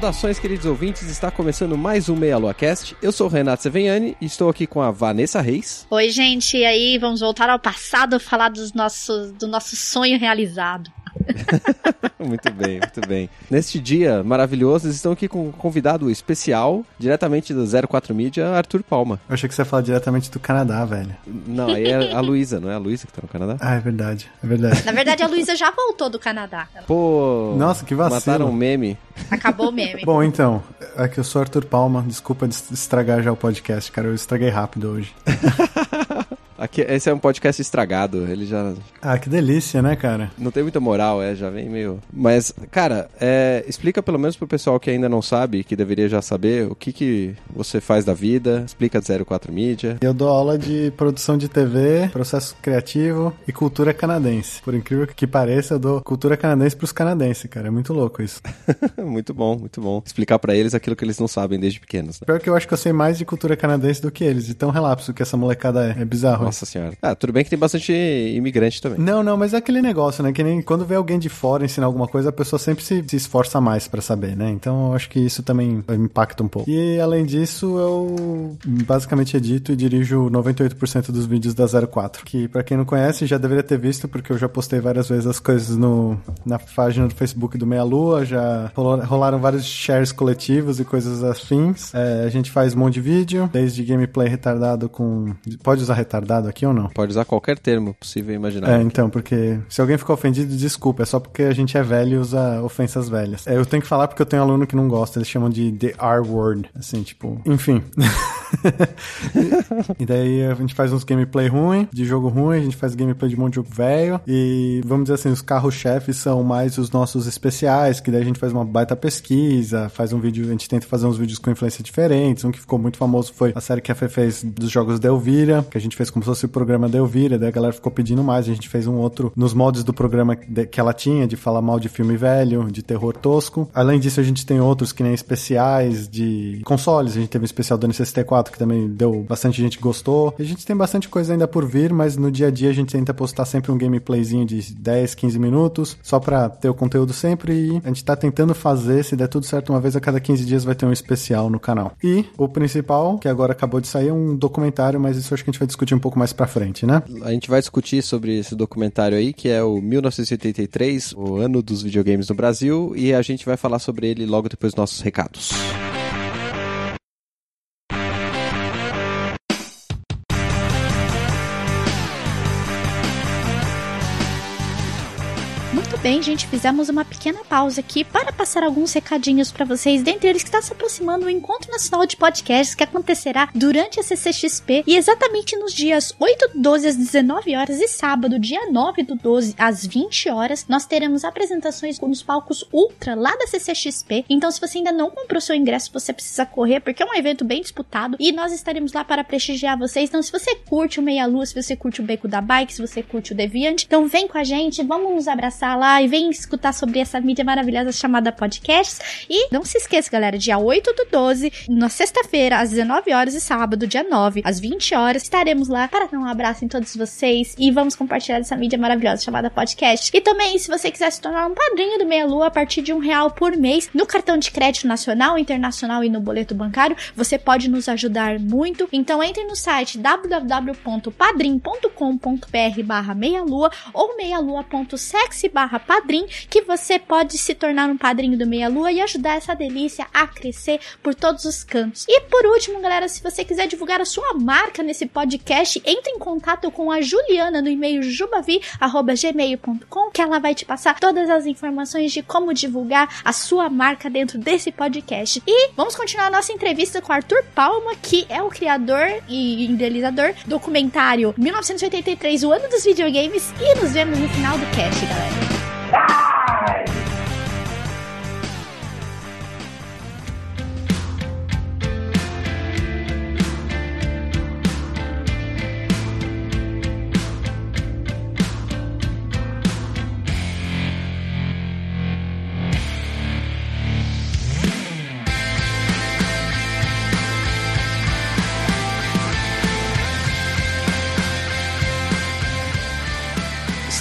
Saudações, queridos ouvintes, está começando mais um Meia Lua Cast. Eu sou o Renato Seveniani e estou aqui com a Vanessa Reis. Oi, gente, e aí vamos voltar ao passado falar dos nossos, do nosso sonho realizado. muito bem, muito bem. Neste dia maravilhoso, estão aqui com um convidado especial, diretamente do 04 Mídia, Arthur Palma. Eu achei que você ia falar diretamente do Canadá, velho. Não, aí é a Luísa, não é a Luísa que tá no Canadá? Ah, é verdade, é verdade. Na verdade, a Luísa já voltou do Canadá. Pô, Nossa, que vacilo. mataram um meme. Acabou o meme. Bom, então, é que eu sou Arthur Palma, desculpa estragar já o podcast, cara, eu estraguei rápido hoje. Aqui, esse é um podcast estragado, ele já... Ah, que delícia, né, cara? Não tem muita moral, é, já vem meio... Mas, cara, é, explica pelo menos pro pessoal que ainda não sabe, que deveria já saber, o que que você faz da vida, explica 04 Mídia. Eu dou aula de produção de TV, processo criativo e cultura canadense. Por incrível que pareça, eu dou cultura canadense pros canadenses, cara, é muito louco isso. muito bom, muito bom. Explicar para eles aquilo que eles não sabem desde pequenos. Né? Pior que eu acho que eu sei mais de cultura canadense do que eles, de tão relapso que essa molecada é, é bizarro. Nossa senhora. Ah, tudo bem que tem bastante imigrante também. Não, não, mas é aquele negócio, né? Que nem quando vê alguém de fora ensinar alguma coisa, a pessoa sempre se, se esforça mais para saber, né? Então eu acho que isso também impacta um pouco. E além disso, eu basicamente edito e dirijo 98% dos vídeos da 04. Que para quem não conhece, já deveria ter visto, porque eu já postei várias vezes as coisas no, na página do Facebook do Meia Lua, já rolaram vários shares coletivos e coisas afins. É, a gente faz um monte de vídeo, desde gameplay retardado com. Pode usar retardado aqui ou não? Pode usar qualquer termo possível e imaginar. É, então, porque se alguém ficou ofendido, desculpa, é só porque a gente é velho e usa ofensas velhas. É, eu tenho que falar porque eu tenho um aluno que não gosta, eles chamam de the R-word, assim, tipo, enfim. e daí a gente faz uns gameplay ruim, de jogo ruim, a gente faz gameplay de um monte de jogo velho, e vamos dizer assim, os carros-chefes são mais os nossos especiais, que daí a gente faz uma baita pesquisa, faz um vídeo, a gente tenta fazer uns vídeos com influência diferentes, um que ficou muito famoso foi a série que a Fê fez dos jogos da Elvira, que a gente fez como se fosse o programa da Elvira, daí a galera ficou pedindo mais, a gente fez um outro nos moldes do programa que ela tinha, de falar mal de filme velho, de terror tosco. Além disso, a gente tem outros que nem especiais de consoles, a gente teve um especial do N64 que também deu bastante gente gostou. A gente tem bastante coisa ainda por vir, mas no dia a dia a gente tenta postar sempre um gameplayzinho de 10, 15 minutos, só pra ter o conteúdo sempre e a gente tá tentando fazer, se der tudo certo, uma vez a cada 15 dias vai ter um especial no canal. E o principal, que agora acabou de sair, é um documentário, mas isso acho que a gente vai discutir um pouco mais pra frente, né? A gente vai discutir sobre esse documentário aí, que é o 1983, o ano dos videogames no Brasil, e a gente vai falar sobre ele logo depois dos nossos recados. Bem, gente, fizemos uma pequena pausa aqui para passar alguns recadinhos para vocês. Dentre eles que está se aproximando o Encontro Nacional de Podcasts que acontecerá durante a CCXP e exatamente nos dias 8 do 12 às 19 horas e sábado, dia 9 do 12 às 20 horas, nós teremos apresentações nos palcos Ultra lá da CCXP. Então, se você ainda não comprou seu ingresso, você precisa correr porque é um evento bem disputado e nós estaremos lá para prestigiar vocês. Então, se você curte o Meia Lua, se você curte o Beco da Bike, se você curte o Deviant, então vem com a gente, vamos nos abraçar lá e vem escutar sobre essa mídia maravilhosa chamada podcasts. E não se esqueça, galera, dia 8 do 12, na sexta-feira, às 19 horas e sábado, dia 9, às 20 horas, estaremos lá para dar um abraço em todos vocês e vamos compartilhar essa mídia maravilhosa chamada podcast. E também, se você quiser se tornar um padrinho do Meia Lua a partir de um real por mês no cartão de crédito nacional, internacional e no boleto bancário, você pode nos ajudar muito. Então entre no site www.padrim.com.br barra meia lua ou meialua.sexy barra Padrim, que você pode se tornar um padrinho do Meia Lua e ajudar essa delícia a crescer por todos os cantos. E por último, galera, se você quiser divulgar a sua marca nesse podcast, entre em contato com a Juliana no e-mail jubavi@gmail.com, que ela vai te passar todas as informações de como divulgar a sua marca dentro desse podcast. E vamos continuar a nossa entrevista com Arthur Palma, que é o criador e idealizador do documentário 1983, o ano dos videogames, e nos vemos no final do cast, galera. Die!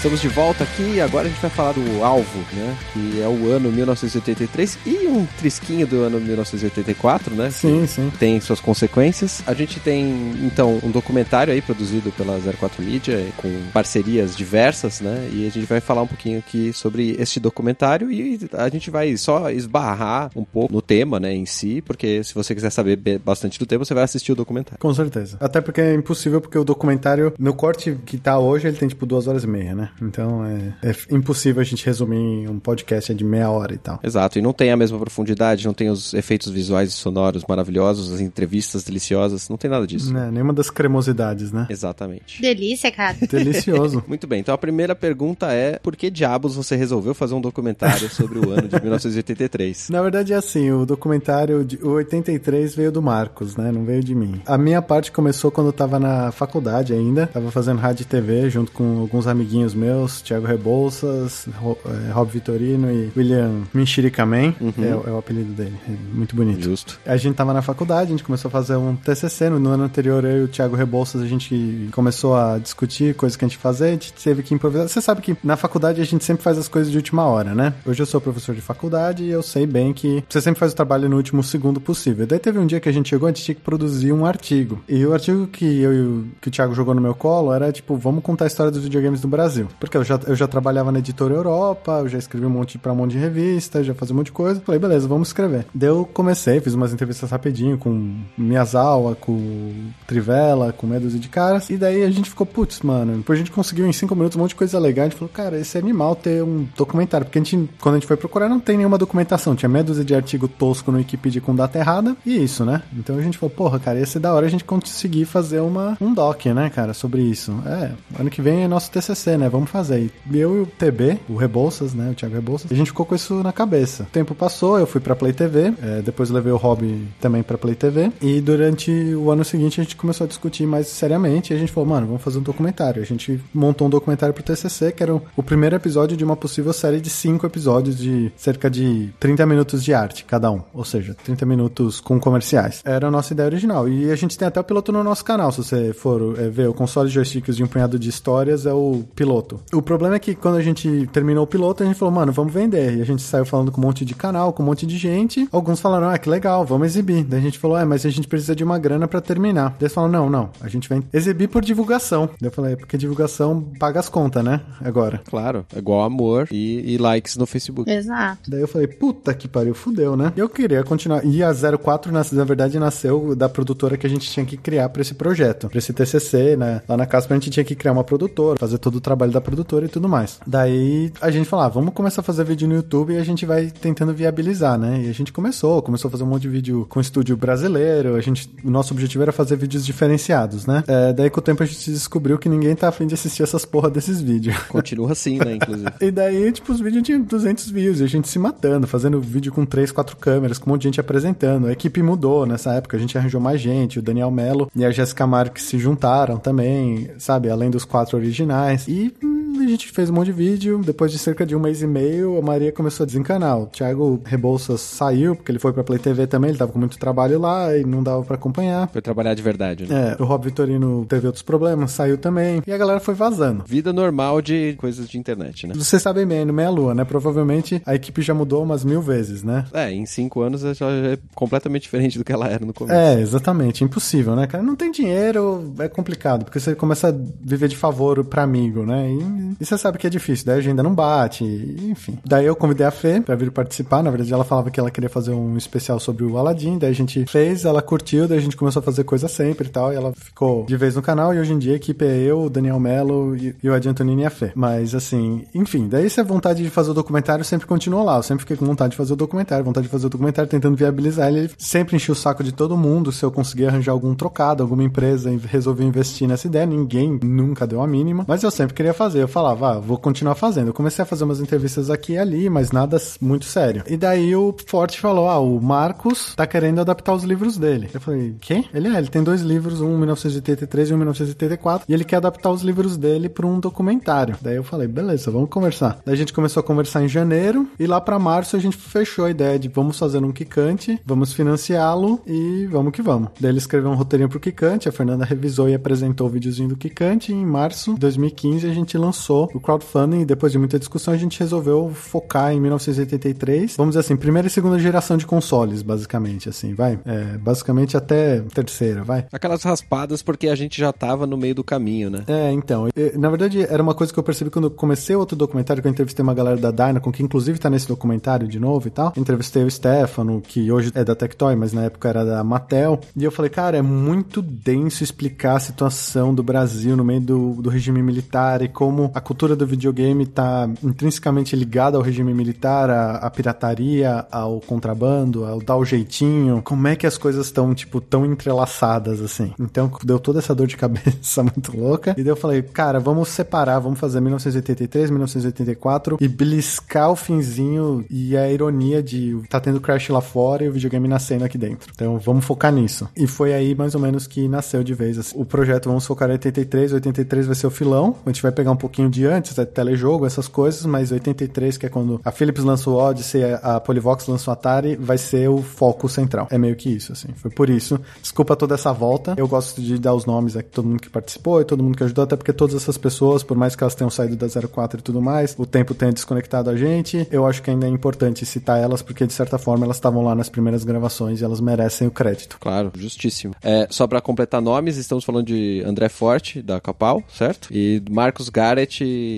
Estamos de volta aqui e agora a gente vai falar do alvo, né? Que é o ano 1983 e um trisquinho do ano 1984, né? Sim, sim. Tem suas consequências. A gente tem, então, um documentário aí produzido pela 04 Media com parcerias diversas, né? E a gente vai falar um pouquinho aqui sobre este documentário e a gente vai só esbarrar um pouco no tema, né, em si, porque se você quiser saber bastante do tema, você vai assistir o documentário. Com certeza. Até porque é impossível, porque o documentário, no corte que tá hoje, ele tem tipo duas horas e meia, né? Então é, é impossível a gente resumir em um podcast de meia hora e tal. Exato, e não tem a mesma profundidade, não tem os efeitos visuais e sonoros maravilhosos, as entrevistas deliciosas, não tem nada disso. É, nenhuma das cremosidades, né? Exatamente. Delícia, cara. Delicioso. Muito bem, então a primeira pergunta é: por que diabos você resolveu fazer um documentário sobre o ano de 1983? Na verdade é assim, o documentário de o 83 veio do Marcos, né? Não veio de mim. A minha parte começou quando eu tava na faculdade ainda, tava fazendo rádio e TV junto com alguns amiguinhos meus, Thiago Rebouças, é, Rob Vitorino e William Minchiricaman, uhum. é, é, o apelido dele, é muito bonito. Justo. A gente tava na faculdade, a gente começou a fazer um TCC, no, no ano anterior eu e o Thiago Rebouças a gente começou a discutir coisas que a gente fazia, a gente teve que improvisar. Você sabe que na faculdade a gente sempre faz as coisas de última hora, né? Hoje eu sou professor de faculdade e eu sei bem que você sempre faz o trabalho no último segundo possível. Daí teve um dia que a gente chegou, a gente tinha que produzir um artigo. E o artigo que eu e o, que o Thiago jogou no meu colo era tipo, vamos contar a história dos videogames do Brasil. Porque eu já, eu já trabalhava na editora Europa, eu já escrevi um monte para um monte de revista, já fazia um monte de coisa. Falei, beleza, vamos escrever. Daí eu comecei, fiz umas entrevistas rapidinho com Miyazawa, com Trivela, com meia dúzia de caras. E daí a gente ficou, putz, mano, depois a gente conseguiu em cinco minutos um monte de coisa legal. A gente falou, cara, esse é animal ter um documentário. Porque a gente, quando a gente foi procurar, não tem nenhuma documentação. Tinha meia dúzia de artigo tosco no Wikipedia com data errada e isso, né? Então a gente falou, porra, cara, ia ser da hora a gente conseguir fazer uma, um doc, né, cara, sobre isso. É, ano que vem é nosso TCC, né? Vamos fazer. E eu e o TB, o Rebouças, né, o Thiago Rebouças, a gente ficou com isso na cabeça. O tempo passou, eu fui pra Play TV, é, depois levei o Hobby também pra Play TV, e durante o ano seguinte a gente começou a discutir mais seriamente, e a gente falou, mano, vamos fazer um documentário. A gente montou um documentário pro TCC, que era o primeiro episódio de uma possível série de cinco episódios de cerca de 30 minutos de arte, cada um. Ou seja, 30 minutos com comerciais. Era a nossa ideia original. E a gente tem até o piloto no nosso canal, se você for é, ver o console de joysticks de um punhado de histórias, é o piloto. O problema é que quando a gente terminou o piloto, a gente falou, mano, vamos vender. E a gente saiu falando com um monte de canal, com um monte de gente. Alguns falaram, ah, que legal, vamos exibir. Daí a gente falou, é, mas a gente precisa de uma grana para terminar. Daí eles falaram, não, não, a gente vai exibir por divulgação. Daí eu falei, é porque divulgação paga as contas, né? Agora. Claro, é igual amor e, e likes no Facebook. Exato. Daí eu falei, puta que pariu, fudeu, né? Eu queria continuar. E a 04, na, na verdade, nasceu da produtora que a gente tinha que criar para esse projeto, para esse TCC, né? Lá na casa a gente tinha que criar uma produtora, fazer todo o trabalho da produtora e tudo mais. Daí a gente falou, ah, vamos começar a fazer vídeo no YouTube e a gente vai tentando viabilizar, né? E a gente começou, começou a fazer um monte de vídeo com estúdio brasileiro. A gente, o nosso objetivo era fazer vídeos diferenciados, né? É, daí com o tempo a gente descobriu que ninguém tá afim de assistir essas porra desses vídeos. Continua assim, né, inclusive. e daí, tipo, os vídeos tinham 200 views e a gente se matando, fazendo vídeo com 3, 4 câmeras, com um monte de gente apresentando. A equipe mudou nessa época, a gente arranjou mais gente, o Daniel Mello e a Jéssica Marques se juntaram também, sabe? Além dos quatro originais. E a gente fez um monte de vídeo. Depois de cerca de um mês e meio, a Maria começou a desencanar. O Thiago Rebouças saiu, porque ele foi pra Play TV também, ele tava com muito trabalho lá e não dava para acompanhar. Foi trabalhar de verdade, né? É, o Rob Vitorino teve outros problemas, saiu também. E a galera foi vazando. Vida normal de coisas de internet, né? Vocês sabem bem, no Meia Lua, né? Provavelmente a equipe já mudou umas mil vezes, né? É, em cinco anos já é completamente diferente do que ela era no começo. É, exatamente. Impossível, né, cara? Não tem dinheiro, é complicado, porque você começa a viver de favor pra amigo, né? E E você sabe que é difícil, daí a agenda não bate, enfim. Daí eu convidei a Fê pra vir participar. Na verdade, ela falava que ela queria fazer um especial sobre o Aladdin. Daí a gente fez, ela curtiu, daí a gente começou a fazer coisa sempre e tal. E ela ficou de vez no canal. E hoje em dia a equipe é eu, o Daniel Mello e, o Adi Antonini e a Fê. Mas assim, enfim, daí essa vontade de fazer o documentário sempre continuou lá. Eu sempre fiquei com vontade de fazer o documentário, vontade de fazer o documentário, tentando viabilizar ele. Sempre encheu o saco de todo mundo se eu conseguir arranjar algum trocado, alguma empresa resolver investir nessa ideia. Ninguém nunca deu a mínima. Mas eu sempre queria fazer. Eu falava, ah, vou continuar fazendo. Eu comecei a fazer umas entrevistas aqui e ali, mas nada muito sério. E daí o Forte falou: ah, o Marcos tá querendo adaptar os livros dele. Eu falei, quê? Ele é, ele tem dois livros, um em 1983 e um em 1984, e ele quer adaptar os livros dele para um documentário. Daí eu falei, beleza, vamos conversar. Daí a gente começou a conversar em janeiro, e lá para março a gente fechou a ideia de vamos fazer um Kikante, vamos financiá-lo e vamos que vamos. Daí ele escreveu um roteirinho pro Kikante, a Fernanda revisou e apresentou o videozinho do Kikante, e em março de 2015 a gente lançou o crowdfunding, e depois de muita discussão a gente resolveu focar em 1983, vamos dizer assim, primeira e segunda geração de consoles, basicamente, assim, vai. É, basicamente até terceira, vai. Aquelas raspadas porque a gente já tava no meio do caminho, né? É, então. Na verdade, era uma coisa que eu percebi quando eu comecei outro documentário, que eu entrevistei uma galera da Dynacon, que inclusive tá nesse documentário de novo e tal. Entrevistei o Stefano, que hoje é da Tectoy, mas na época era da Mattel. E eu falei, cara, é muito denso explicar a situação do Brasil no meio do, do regime militar e como a cultura do videogame tá intrinsecamente ligada ao regime militar, à, à pirataria, ao contrabando, ao dar o jeitinho. Como é que as coisas estão, tipo, tão entrelaçadas assim? Então, deu toda essa dor de cabeça muito louca. E daí eu falei, cara, vamos separar, vamos fazer 1983, 1984 e beliscar o finzinho e a ironia de tá tendo crash lá fora e o videogame nascendo aqui dentro. Então, vamos focar nisso. E foi aí mais ou menos que nasceu de vez assim. o projeto. Vamos focar em 83, 83 vai ser o filão. A gente vai pegar um pouquinho de antes, é telejogo, essas coisas, mas 83, que é quando a Philips lançou o Odyssey, a Polivox lançou o Atari, vai ser o foco central. É meio que isso, assim. Foi por isso. Desculpa toda essa volta. Eu gosto de dar os nomes aqui, todo mundo que participou e todo mundo que ajudou, até porque todas essas pessoas, por mais que elas tenham saído da 04 e tudo mais, o tempo tenha desconectado a gente, eu acho que ainda é importante citar elas, porque de certa forma elas estavam lá nas primeiras gravações e elas merecem o crédito. Claro, justíssimo. É, só para completar nomes, estamos falando de André Forte, da Capal, certo? E Marcos Garrett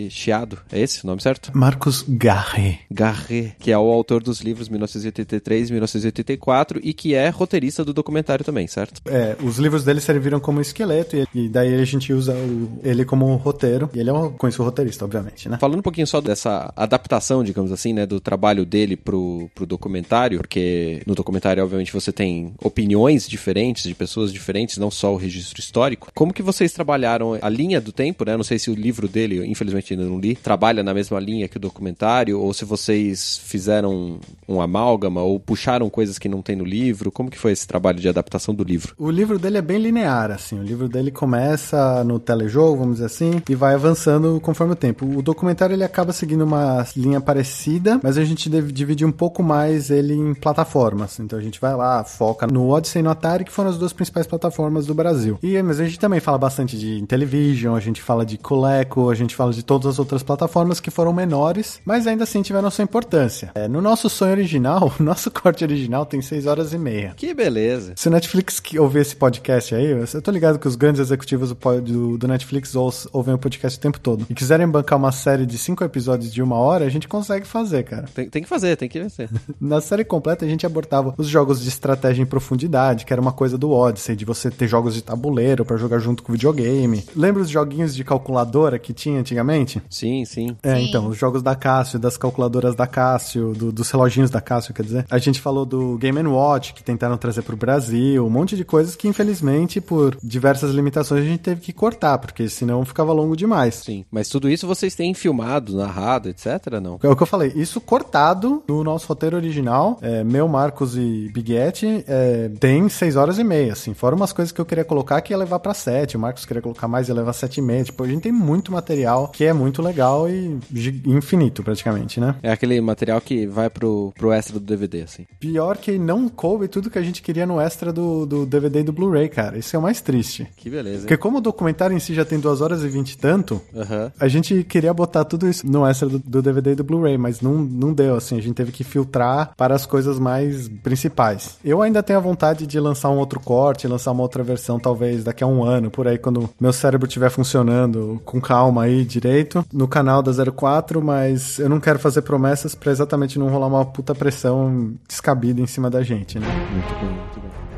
Chiado, é esse o nome certo? Marcos Garret. Garret, que é o autor dos livros 1983 e 1984 e que é roteirista do documentário também, certo? É, os livros dele serviram como esqueleto e, e daí a gente usa o, ele como roteiro. E ele é um conhecido roteirista, obviamente, né? Falando um pouquinho só dessa adaptação, digamos assim, né, do trabalho dele pro, pro documentário, porque no documentário, obviamente, você tem opiniões diferentes de pessoas diferentes, não só o registro histórico. Como que vocês trabalharam a linha do tempo, né? Não sei se o livro dele, infelizmente ainda não li, trabalha na mesma linha que o documentário, ou se vocês fizeram um amálgama, ou puxaram coisas que não tem no livro. Como que foi esse trabalho de adaptação do livro? O livro dele é bem linear, assim. O livro dele começa no telejogo, vamos dizer assim, e vai avançando conforme o tempo. O documentário ele acaba seguindo uma linha parecida, mas a gente dividir um pouco mais ele em plataformas. Então a gente vai lá, foca no Odyssey e no Atari, que foram as duas principais plataformas do Brasil. E mas a gente também fala bastante de Intellivision, a gente fala de Coleco, a gente fala de todas as outras plataformas que foram menores, mas ainda assim tiveram sua importância. É, no nosso sonho original, o nosso corte original tem 6 horas e meia. Que beleza. Se o Netflix ouvir esse podcast aí, eu tô ligado que os grandes executivos do, do Netflix ouvem o podcast o tempo todo. E quiserem bancar uma série de 5 episódios de uma hora, a gente consegue fazer, cara. Tem, tem que fazer, tem que vencer. Na série completa, a gente abortava os jogos de estratégia em profundidade, que era uma coisa do Odyssey, de você ter jogos de tabuleiro para jogar junto com o videogame. Lembra os joguinhos de calculadora que tinha antigamente? Sim, sim. É, Sim. então, os jogos da Cássio, das calculadoras da Cássio, do- dos reloginhos da Cássio, quer dizer. A gente falou do Game Watch, que tentaram trazer pro Brasil, um monte de coisas que, infelizmente, por diversas limitações, a gente teve que cortar, porque senão ficava longo demais. Sim. Mas tudo isso vocês têm filmado, narrado, etc, não? É o que eu falei, isso cortado no nosso roteiro original, é, meu, Marcos e Biguete, é, tem seis horas e meia, assim. Fora umas coisas que eu queria colocar que ia levar pra sete, o Marcos queria colocar mais e ia levar sete e meia. Tipo, a gente tem muito material que é muito legal e infinito, praticamente, né? É aquele material que vai pro, pro extra do DVD, assim. Pior que não coube tudo que a gente queria no extra do, do DVD e do Blu-ray, cara. Isso é o mais triste. Que beleza, Porque hein? como o documentário em si já tem duas horas e vinte e tanto, Aham. a gente queria botar tudo isso no extra do, do DVD e do Blu-ray, mas não, não deu, assim. A gente teve que filtrar para as coisas mais principais. Eu ainda tenho a vontade de lançar um outro corte, lançar uma outra versão, talvez daqui a um ano, por aí, quando meu cérebro estiver funcionando com calma aí direito no canal da 04, mas eu não quero fazer promessas pra exatamente não rolar uma puta pressão descabida em cima da gente, né? Muito bem, muito bem.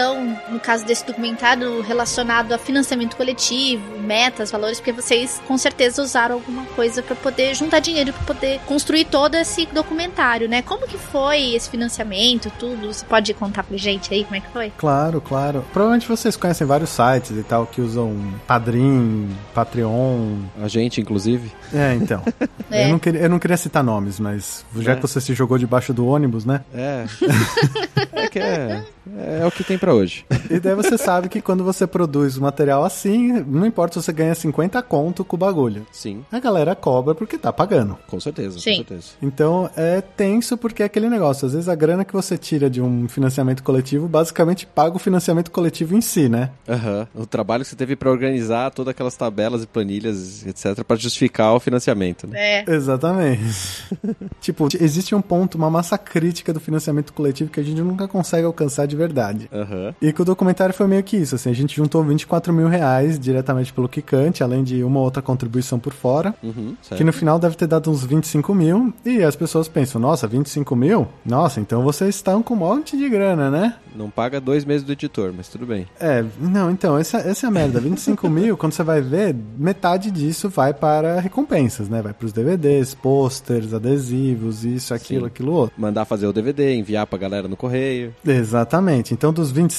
Organização, no caso desse documentário, relacionado a financiamento coletivo, metas, valores? Porque vocês com certeza usaram alguma coisa para poder juntar dinheiro para poder construir todo esse documentário, né? Como que foi esse financiamento, tudo? Você pode contar pra gente aí como é que foi? Claro, claro. Provavelmente vocês conhecem vários sites e tal que usam Padrim, Patreon. A gente, inclusive. É, então. É. Eu, não queria, eu não queria citar nomes, mas já É. que você se jogou debaixo do ônibus, né? É. é que é, é o que tem pra hoje. E daí você sabe que quando você produz um material assim, não importa se você ganha 50 conto com o bagulho. Sim, A galera cobra porque tá pagando. com certeza, Sim. com certeza. Então é tenso porque é aquele negócio. Às vezes a grana que você tira de um financiamento coletivo basicamente paga o financiamento coletivo em si, né? Aham. O trabalho que você teve pra organizar todas aquelas tabelas e planilhas, etc, pra justificar o financiamento, né? É. Exatamente. tipo, existe um ponto, uma massa crítica do financiamento coletivo que a gente nunca consegue alcançar de verdade. Aham. E que o documentário foi meio que isso, assim, a gente juntou 24 mil reais diretamente pelo Kikante, além de uma outra contribuição por fora, Uhum, que no final deve ter dado uns 25 mil, e as pessoas pensam, nossa, 25 mil? Nossa, então vocês estão com um monte de grana, né? Não paga dois meses do editor, mas tudo bem. É, não, então, essa, essa é a merda. 25 mil, quando você vai ver, metade disso vai para recompensas, né? Vai para os DVDs, posters, adesivos, isso, aquilo, Sim. aquilo outro. Mandar fazer o DVD, enviar pra galera no correio. Exatamente. Então, dos 25,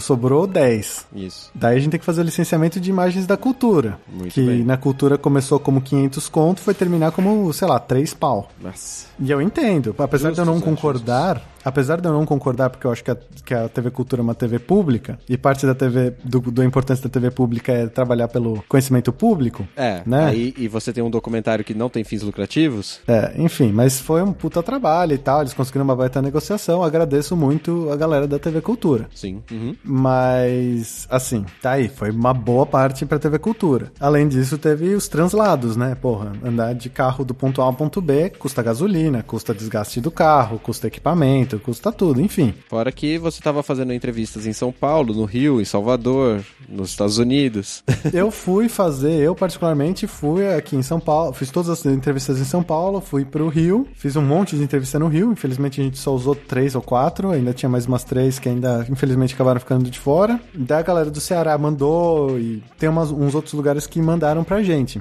sobrou 10. Isso. Daí a gente tem que fazer o licenciamento de imagens da cultura. Muito que bem. na cultura começou como 500 conto, foi terminar como, sei lá, 3 pau. Nossa. E eu entendo, apesar de eu não Justos, concordar, apesar de eu não concordar, porque eu acho que a, que a TV Cultura é uma TV pública, e parte da TV, do, da importância da TV pública é trabalhar pelo conhecimento público, É, Né? aí e você tem um documentário que não tem fins lucrativos, é, enfim, mas foi um puta trabalho e tal, eles conseguiram uma baita negociação, agradeço muito a galera da TV Cultura. sim. Uhum. Mas, assim, tá aí, foi uma boa parte pra TV Cultura. Além disso, teve os translados, né? Porra, andar de carro do ponto A ao ponto B custa gasolina, custa desgaste do carro, custa equipamento, custa tudo, enfim. Fora que você tava fazendo entrevistas em São Paulo, no Rio, em Salvador, nos Estados Unidos. Eu fui fazer, eu particularmente fui aqui em São Paulo, fiz todas as entrevistas em São Paulo, fui pro Rio, fiz um monte de entrevista no Rio, infelizmente a gente só usou três ou quatro, ainda tinha mais umas três que ainda, infelizmente, acabaram ficando de fora. Daí a galera do Ceará mandou e tem umas- uns outros lugares que mandaram pra gente.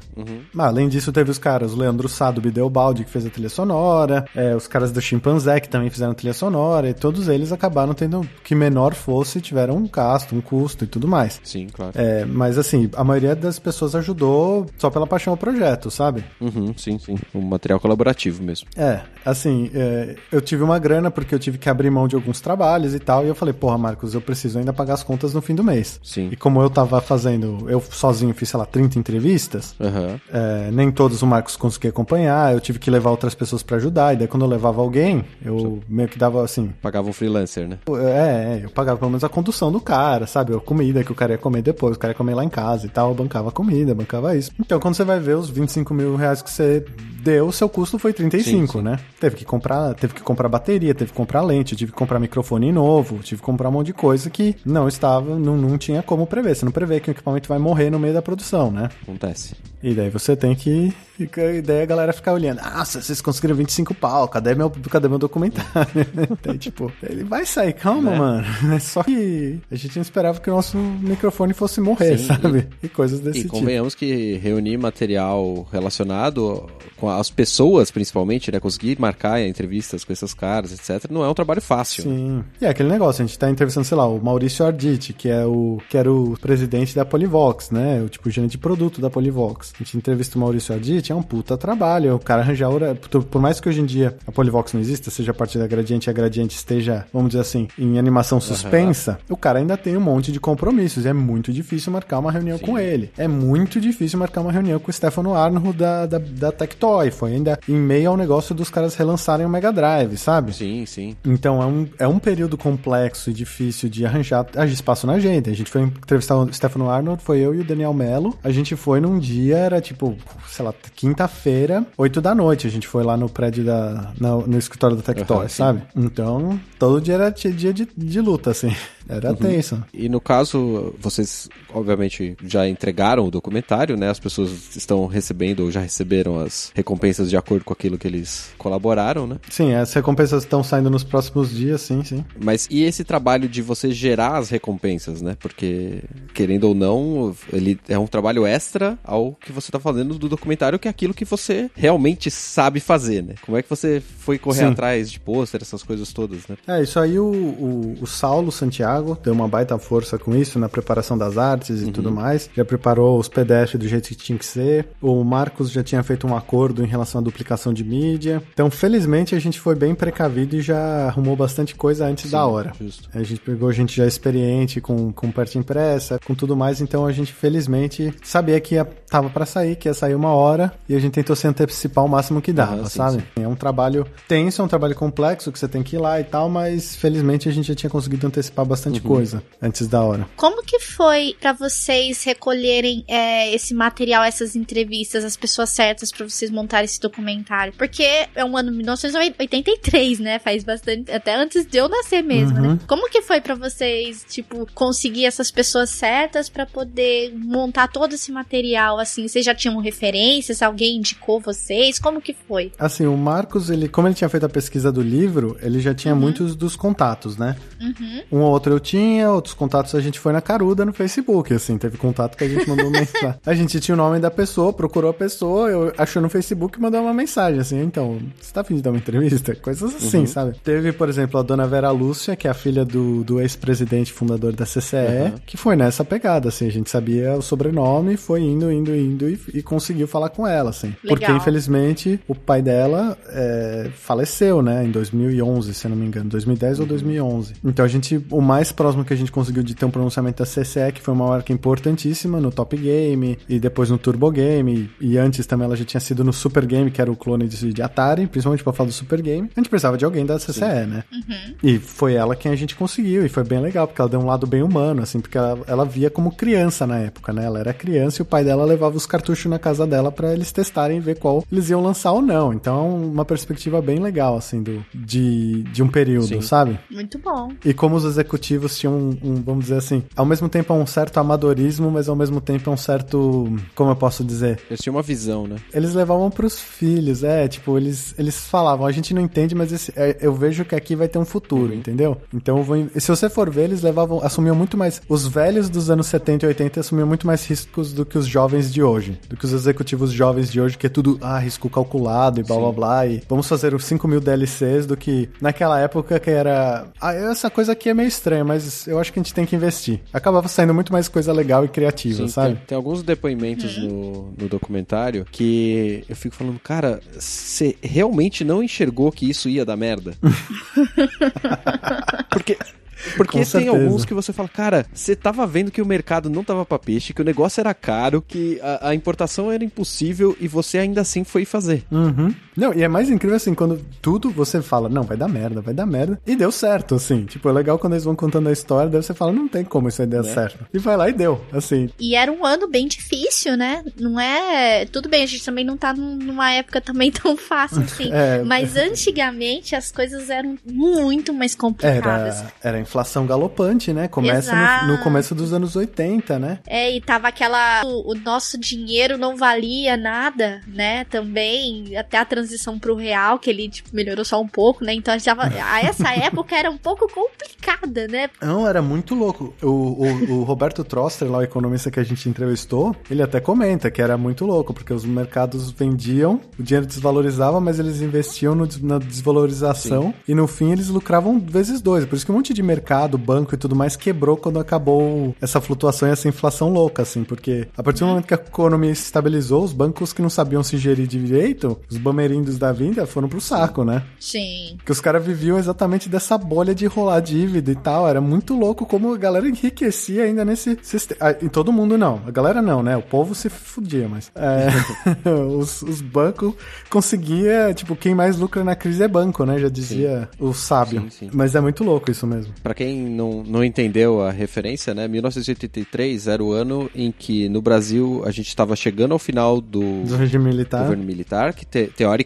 Ah, Além disso, teve os caras, o Leandro Sá do Bideobaldi, que fez a trilha sonora, é, os caras do Chimpanzé, que também fizeram trilha sonora, e todos eles acabaram tendo, que menor fosse, tiveram um gasto, um custo e tudo mais. Sim, claro. É, mas assim, a maioria das pessoas ajudou só pela paixão ao projeto, sabe? Uhum, sim, sim. Um material colaborativo mesmo. É, assim, é, eu tive uma grana porque eu tive que abrir mão de alguns trabalhos e tal, e eu falei, porra, Marcos, eu preciso ainda pagar as contas no fim do mês. Sim. E como eu tava fazendo, eu sozinho fiz, sei lá, 30 entrevistas, Aham. é, nem todos o Marcos conseguia acompanhar, eu tive que levar outras pessoas pra ajudar, e daí quando eu levava alguém, eu meio que dava assim, Pagava um freelancer, né? é, é, eu pagava pelo menos a condução do cara, sabe? A comida que o cara ia comer depois, o cara ia comer lá em casa e tal, eu bancava a comida, bancava isso. Então, quando você vai ver os 25 mil reais que você deu, o seu custo foi 35, Sim, sim. né? Teve que comprar, teve que comprar bateria, teve que comprar lente, tive que comprar microfone novo, tive que comprar um monte de coisa que não estava, não, não tinha como prever. Você não prevê que o equipamento vai morrer no meio da produção, né? Acontece. E daí você tem que. E daí a galera fica olhando. Nossa, vocês conseguiram 25 pau, cadê meu, cadê meu documentário? daí, tipo, ele vai sair, calma, Né? mano. Só que a gente não esperava que o nosso microfone fosse morrer, Sim, sabe? E, coisas desse E tipo. convenhamos que reunir material relacionado com a as pessoas, principalmente, né, conseguir marcar entrevistas com esses caras, etc., não é um trabalho fácil. Sim. E é aquele negócio, a gente tá entrevistando, sei lá, o Maurício Arditi, que é o que era o presidente da Polivox, né? O tipo gerente de produto da Polivox. A gente entrevista o Maurício Arditi, é um puta trabalho. O cara arranjar hora. Por mais que hoje em dia a Polivox não exista, seja a partir da Gradiente e a Gradiente esteja, vamos dizer assim, em animação suspensa, uhum. o cara ainda tem um monte de compromissos. É muito difícil marcar uma reunião Sim. com ele. É muito difícil marcar uma reunião com o Stefano Arno da, da, da Tectoy. Foi ainda em meio ao negócio dos caras relançarem o Mega Drive, sabe? Sim, sim. Então é um, é um período complexo e difícil de arranjar espaço na agenda. A gente foi entrevistar o Stefano Arnold, foi eu e o Daniel Mello. A gente foi num dia, era tipo, sei lá, quinta-feira, 8 da noite. A gente foi lá no prédio da. no, no escritório da Tectoy, uhum, sabe? Então, todo dia era dia de, de luta, assim. Era uhum. tenso. E no caso, vocês obviamente já entregaram o documentário, né? As pessoas estão recebendo ou já receberam as recompensas de acordo com aquilo que eles colaboraram, né? Sim, as recompensas estão saindo nos próximos dias, sim, sim. Mas e esse trabalho de você gerar as recompensas, né? Porque, querendo ou não, ele é um trabalho extra ao que você está fazendo do documentário, que é aquilo que você realmente sabe fazer, né? Como é que você foi correr sim. atrás de pôster, essas coisas todas, né? É, isso aí o, o, o Saulo Santiago Thiago deu uma baita força com isso na preparação das artes e uhum. tudo mais. Já preparou os PDF do jeito que tinha que ser. O Marcos já tinha feito um acordo em relação à duplicação de mídia. Então, felizmente, a gente foi bem precavido e já arrumou bastante coisa antes Sim, da hora. Justo. A gente pegou gente já experiente com, com parte impressa, com tudo mais. Então, a gente, felizmente, sabia que ia, tava para sair, que ia sair uma hora. E a gente tentou se antecipar o máximo que dava, ah, sim, sabe? Sim. É um trabalho tenso, é um trabalho complexo que você tem que ir lá e tal, mas felizmente a gente já tinha conseguido antecipar bastante bastante uhum. coisa antes da hora. Como que foi para vocês recolherem é, esse material, essas entrevistas, as pessoas certas para vocês montarem esse documentário? Porque é um ano 1983, né? Faz bastante, até antes de eu nascer mesmo, né? uhum. né? Como que foi para vocês, tipo, conseguir essas pessoas certas para poder montar todo esse material, assim? Vocês já tinham referências? Alguém indicou vocês? Como que foi? Assim, o Marcos, ele, como ele tinha feito a pesquisa do livro, ele já tinha uhum. muitos dos contatos, né? Uhum. Um ou outro eu tinha, outros contatos a gente foi na Caruda no Facebook, assim, teve contato que a gente mandou mensagem. A gente tinha o nome da pessoa, procurou a pessoa, eu achou no Facebook e mandou uma mensagem, assim, então, você tá afim dar uma entrevista? Coisas assim, uhum. sabe? Teve, por exemplo, a dona Vera Lúcia, que é a filha do, do ex-presidente fundador da CCE, uhum. que foi nessa pegada, assim, a gente sabia o sobrenome, foi indo, indo, indo e, e conseguiu falar com ela, assim. Legal. Porque, infelizmente, o pai dela é, faleceu, né, em 2011, se eu não me engano, 2010 uhum. ou 2011. Então a gente, o mais mais próximo que a gente conseguiu de ter um pronunciamento da CCE, que foi uma marca importantíssima no Top Game e depois no Turbo Game. E antes também ela já tinha sido no Super Game, que era o clone de, Atari, principalmente pra falar do Super Game. A gente precisava de alguém da CCE, Sim. né? Uhum. E foi ela quem a gente conseguiu. E foi bem legal, porque ela deu um lado bem humano, assim, porque ela, ela via como criança na época, né? Ela era criança e o pai dela levava os cartuchos na casa dela para eles testarem e ver qual eles iam lançar ou não. Então, uma perspectiva bem legal, assim, do, de, de um período, Sim. sabe? Muito bom. E como os executivos executivos tinham um, um, vamos dizer assim, ao mesmo tempo é um certo amadorismo, mas ao mesmo tempo é um certo, como eu posso dizer? Eles tinham uma visão, né? Eles levavam pros filhos, é, tipo, eles, eles falavam, a gente não entende, mas esse, é, eu vejo que aqui vai ter um futuro, uhum. entendeu? Então eu vou, se você for ver, eles levavam, assumiam muito mais, os velhos dos anos 70 e 80 assumiam muito mais riscos do que os jovens de hoje, do que os executivos jovens de hoje, que é tudo, ah, risco calculado e blá Sim. blá blá, e vamos fazer os 5 mil DLCs do que naquela época que era, ah, essa coisa aqui é meio estranha, mas eu acho que a gente tem que investir. Acabava saindo muito mais coisa legal e criativa, Sim, sabe? Tem, tem, alguns depoimentos uhum. no, no documentário que eu fico falando, cara, você realmente não enxergou que isso ia dar merda? Porque porque tem alguns que você fala, cara, você tava vendo que o mercado não tava pra peixe, que o negócio era caro, que a, a importação era impossível e você ainda assim foi fazer. Uhum. Não, e é mais incrível assim, quando tudo você fala, não, vai dar merda, vai dar merda, e deu certo, assim. Tipo, é legal quando eles vão contando a história, daí você fala, não tem como isso aí dar é. certo. E vai lá e deu, assim. E era um ano bem difícil, né? Não é. Tudo bem, a gente também não tá numa época também tão fácil assim. é... Mas antigamente as coisas eram muito mais complicadas. Era, era inflação galopante, né? Começa no, no, começo dos anos 80, né? É, e tava aquela. O, o, nosso dinheiro não valia nada, né? Também, até a transição transição pro real, que ele tipo, melhorou só um pouco, né? Então a, gente tava, a essa época era um pouco complicada, né? Não, era muito louco. O, o, o Roberto Troster, lá o economista que a gente entrevistou, ele até comenta que era muito louco, porque os mercados vendiam, o dinheiro desvalorizava, mas eles investiam no, na desvalorização Sim. e no fim eles lucravam vezes dois. Por isso que um monte de mercado, banco e tudo mais quebrou quando acabou essa flutuação e essa inflação louca, assim, porque a partir do momento que a economia se estabilizou, os bancos que não sabiam se gerir direito, os bamerindos da vinda, foram pro saco, né? Sim. Que os caras viviam exatamente dessa bolha de rolar dívida e tal. Era muito louco como a galera enriquecia ainda nesse sistema. Ah, em todo mundo não. A galera não, né? O povo se fudia, mas. É, os, os bancos conseguia, tipo, quem mais lucra na crise é banco, né? Já dizia sim. o sábio. Sim, sim. Mas é muito louco isso mesmo. Para quem não, não entendeu a referência, né? 1983 era o ano em que no Brasil a gente estava chegando ao final do, do regime militar. governo militar, que te, teoricamente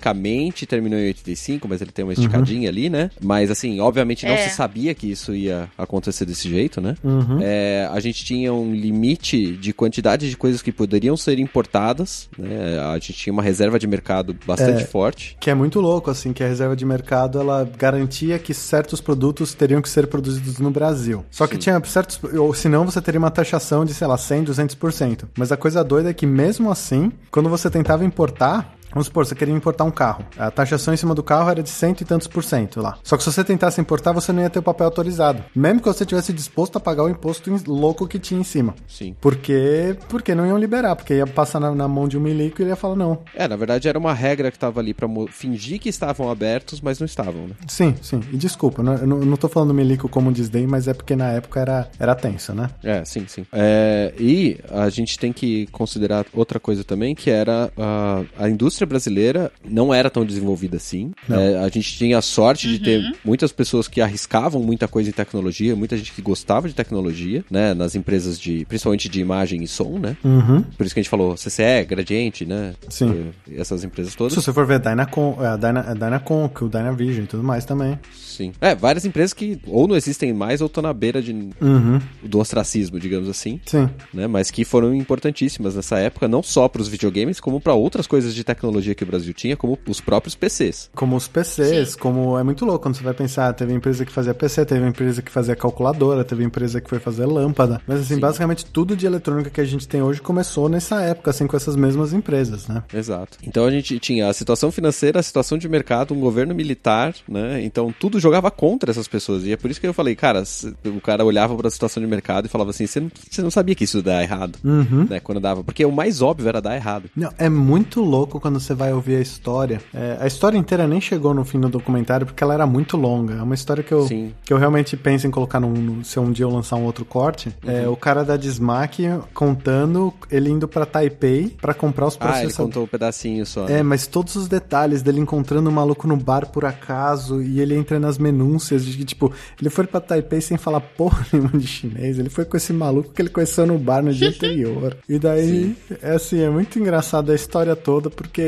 terminou em 85, mas ele tem uma esticadinha uhum. ali, né? Mas assim, obviamente não é. se sabia que isso ia acontecer desse jeito, né? Uhum. É, a gente tinha um limite de quantidade de coisas que poderiam ser importadas, né? A gente tinha uma reserva de mercado bastante é, forte. Que é muito louco, assim, que a reserva de mercado ela garantia que certos produtos teriam que ser produzidos no Brasil. Só que Sim. tinha certos. Ou senão você teria uma taxação de, sei lá, 100, 200%. Mas a coisa doida é que mesmo assim, quando você tentava importar, Vamos supor, você queria importar um carro. A taxação em cima do carro era de cento e tantos por cento lá. Só que se você tentasse importar, você não ia ter o papel autorizado. Mesmo que você tivesse disposto a pagar o imposto louco que tinha em cima. Sim. Porque, porque não iam liberar, porque ia passar na, na mão de um milico e ele ia falar não. É, na verdade era uma regra que estava ali para fingir que estavam abertos, mas não estavam, né? Sim, sim. E desculpa, não, eu não, não tô falando milico como desdém, mas é porque na época era, era tenso, né? É, sim, sim. É, e a gente tem que considerar outra coisa também, que era a, a indústria brasileira não era tão desenvolvida assim. É, a gente tinha a sorte uhum. de ter uhum. muitas pessoas que arriscavam muita coisa em tecnologia, muita gente que gostava de tecnologia, né? Nas empresas de, principalmente de imagem e som, né? Uhum. Por isso que a gente falou CCE, Gradiente, né? Sim. Essas empresas todas. Se você for ver Dynacon, a, Dyna, a Dynaconk, o Dynavision e tudo mais também. Sim. É, várias empresas que ou não existem mais ou estão na beira de, uhum. do ostracismo, digamos assim. Sim. Né? Mas que foram importantíssimas nessa época, não só para os videogames, como para outras coisas de tecnologia que o Brasil tinha, como os próprios PCs. Como os PCs, Sim. como é muito louco quando você vai pensar, teve empresa que fazia PC, teve empresa que fazia calculadora, teve empresa que foi fazer lâmpada. Mas assim, Sim. basicamente tudo de eletrônica que a gente tem hoje começou nessa época, assim, com essas mesmas empresas, né? Exato. Então a gente tinha a situação financeira, a situação de mercado, um governo militar, né? Então tudo jogava contra essas pessoas. E é por isso que eu falei, cara, o cara olhava para a situação de mercado e falava assim: você não, você não sabia que isso dar errado, uhum. né? Quando dava. Porque o mais óbvio era dar errado. Não, é muito louco quando você vai ouvir a história. É, a história inteira nem chegou no fim do documentário porque ela era muito longa. É uma história que eu, Sim. que eu realmente penso em colocar num, se um dia eu lançar um outro corte. É, uhum. É o cara da Dismac contando ele indo para Taipei para comprar os processadores. Ah, ele contou um pedacinho só. Né? É, mas todos os detalhes dele encontrando um maluco no bar por acaso e ele entra nas minúcias de que, tipo, ele foi pra Taipei sem falar porra nenhuma de chinês. Ele foi com esse maluco que ele conheceu no bar no dia anterior. E daí, Sim. é assim, é muito engraçado a história toda, porque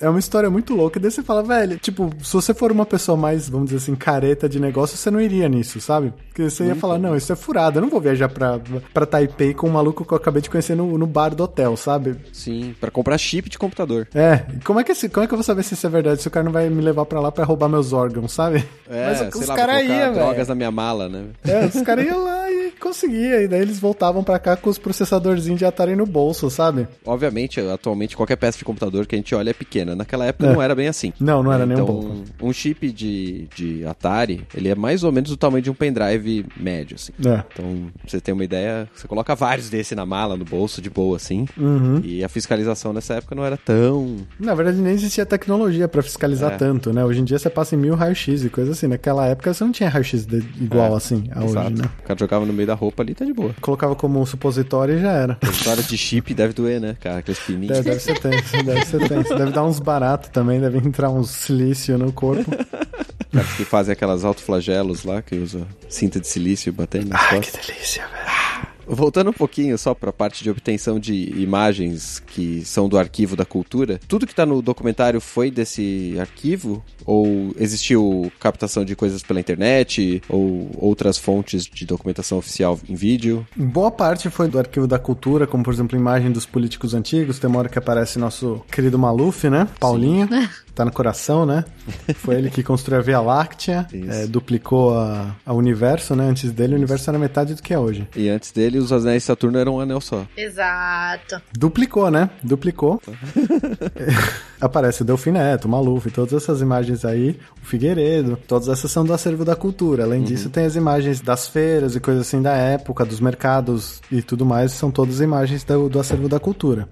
é uma história muito louca. E daí você fala, velho, tipo, se você for uma pessoa mais, vamos dizer assim, careta de negócio, você não iria nisso, sabe? Porque você ia falar, não, isso é furado, eu não vou viajar pra, pra Taipei com um maluco que eu acabei de conhecer no, no bar do hotel, sabe? Sim, para comprar chip de computador. É, como é, que, como é que eu vou saber se isso é verdade? Se o cara não vai me levar pra lá pra roubar meus órgãos, sabe? É, Mas os caras iam, drogas na minha mala, né? É, os caras iam lá e conseguiam. E daí eles voltavam pra cá com os processadorzinhos de Atari no bolso, sabe? Obviamente, atualmente, qualquer peça de computador que a gente olha é pequena. Naquela época é. não era bem assim. Não, não era então, nem um pouco. Um chip de, de Atari, ele é mais ou menos do tamanho de um pendrive médio, assim. É. Então, pra você ter uma ideia, você coloca vários desse na mala, no bolso, de boa, assim. Uhum. E a fiscalização nessa época não era tão... Na verdade, nem existia tecnologia para fiscalizar é. tanto, né? Hoje em dia você passa em mil raio-x e coisa assim. Naquela época você não tinha raio-x igual é. assim a Exato. hoje, né? O cara jogava no meio da roupa ali, tá de boa. Colocava como um supositório e já era. Supositório de chip deve doer, né, cara? Aqueles pininhos. Deve, deve ser tenso, deve ser tenso. Deve dar uns baratos também, deve entrar uns silício no corpo. Caras que fazem aquelas autoflagelos lá, que usa cinta de silício batendo nas ah, costas. que delícia, velho. Voltando um pouquinho só para a parte de obtenção de imagens que são do arquivo da cultura, tudo que está no documentário foi desse arquivo? Ou existiu captação de coisas pela internet? Ou outras fontes de documentação oficial em vídeo? Boa parte foi do arquivo da cultura, como por exemplo, imagem dos políticos antigos. Tem uma hora que aparece nosso querido Maluf, né? Paulinho. Tá no coração, né? Foi ele que construiu a Via Láctea, é, duplicou a, a universo, né? Antes dele, o universo era metade do que é hoje. E antes dele, os anéis de Saturno eram um anel só. Exato. Duplicou, né? Duplicou. Aparece o Delfim Neto, o Maluf, todas essas imagens aí, o Figueiredo, todas essas são do acervo da cultura. Além disso, tem as imagens das feiras e coisas assim da época, dos mercados e tudo mais, são todas imagens do, do acervo da cultura.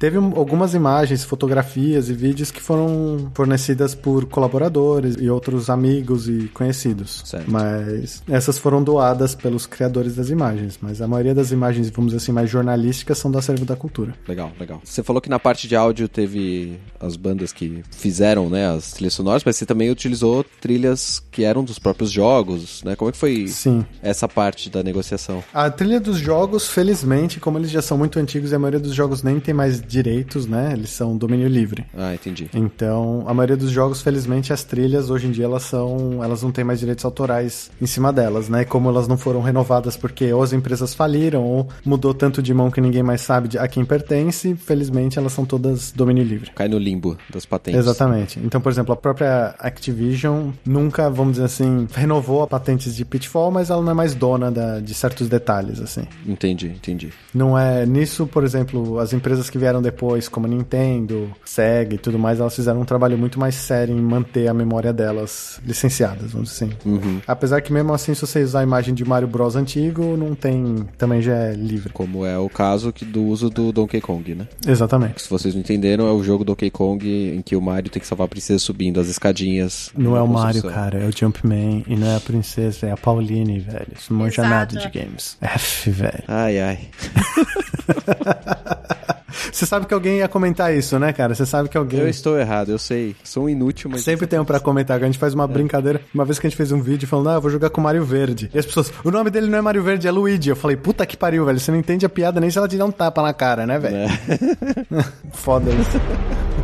Teve um- algumas imagens, fotografias e vídeos que foram fornecidas por colaboradores e outros amigos e conhecidos. Certo. Mas essas foram doadas pelos criadores das imagens. Mas a maioria das imagens, vamos dizer assim, mais jornalísticas são do acervo da cultura. Legal, legal. Você falou que na parte de áudio teve as bandas que fizeram, né, as trilhas sonoras, mas você também utilizou trilhas que eram dos próprios jogos, né? Como é que foi Sim. essa parte da negociação? A trilha dos jogos, felizmente, como eles já são muito antigos e a maioria dos jogos nem tem mais direitos, né? Eles são domínio livre. Ah, entendi. Então, a maioria dos jogos, felizmente, as trilhas hoje em dia elas são, elas não têm mais direitos autorais em cima delas, né? E como elas não foram renovadas porque ou as empresas faliram ou mudou tanto de mão que ninguém mais sabe a quem pertence, felizmente elas são todas domínio livre. Cai no limbo das patentes. Exatamente. Então, por exemplo, a própria Activision nunca, vamos dizer assim, renovou a patentes de Pitfall, mas ela não é mais dona da- de certos detalhes, assim. Entendi, entendi. Não é nisso, por exemplo, as empresas que vieram depois, como Nintendo, Sega e tudo mais, elas fizeram um trabalho muito mais sério em manter a memória delas licenciadas, vamos dizer assim. Uhum. Apesar que mesmo assim, se você usar a imagem de Mario Bros antigo, não tem, também já é livre. Como é o caso que do uso do Donkey Kong, né? Exatamente. Se vocês não entenderam, é o jogo Donkey Kong em que o Mario tem que salvar a princesa subindo as escadinhas. Não é o Mario, cara, é o Jumpman e não é a princesa, é a Pauline, velho. Isso não manja nada de games. F, velho. Ai, ai. Você sabe que alguém ia comentar isso, né, cara? Você sabe que alguém. Eu estou errado, eu sei. Sou um inútil, mas. Sempre tem um pra comentar, que a gente faz uma brincadeira. Uma vez que a gente fez um vídeo falando, ah, eu vou jogar com o Mario Verde. E as pessoas, o nome dele não é Mario Verde, é Luigi. Eu falei, puta que pariu, velho. Você não entende a piada nem se ela te dá um tapa na cara, né, velho? Foda isso.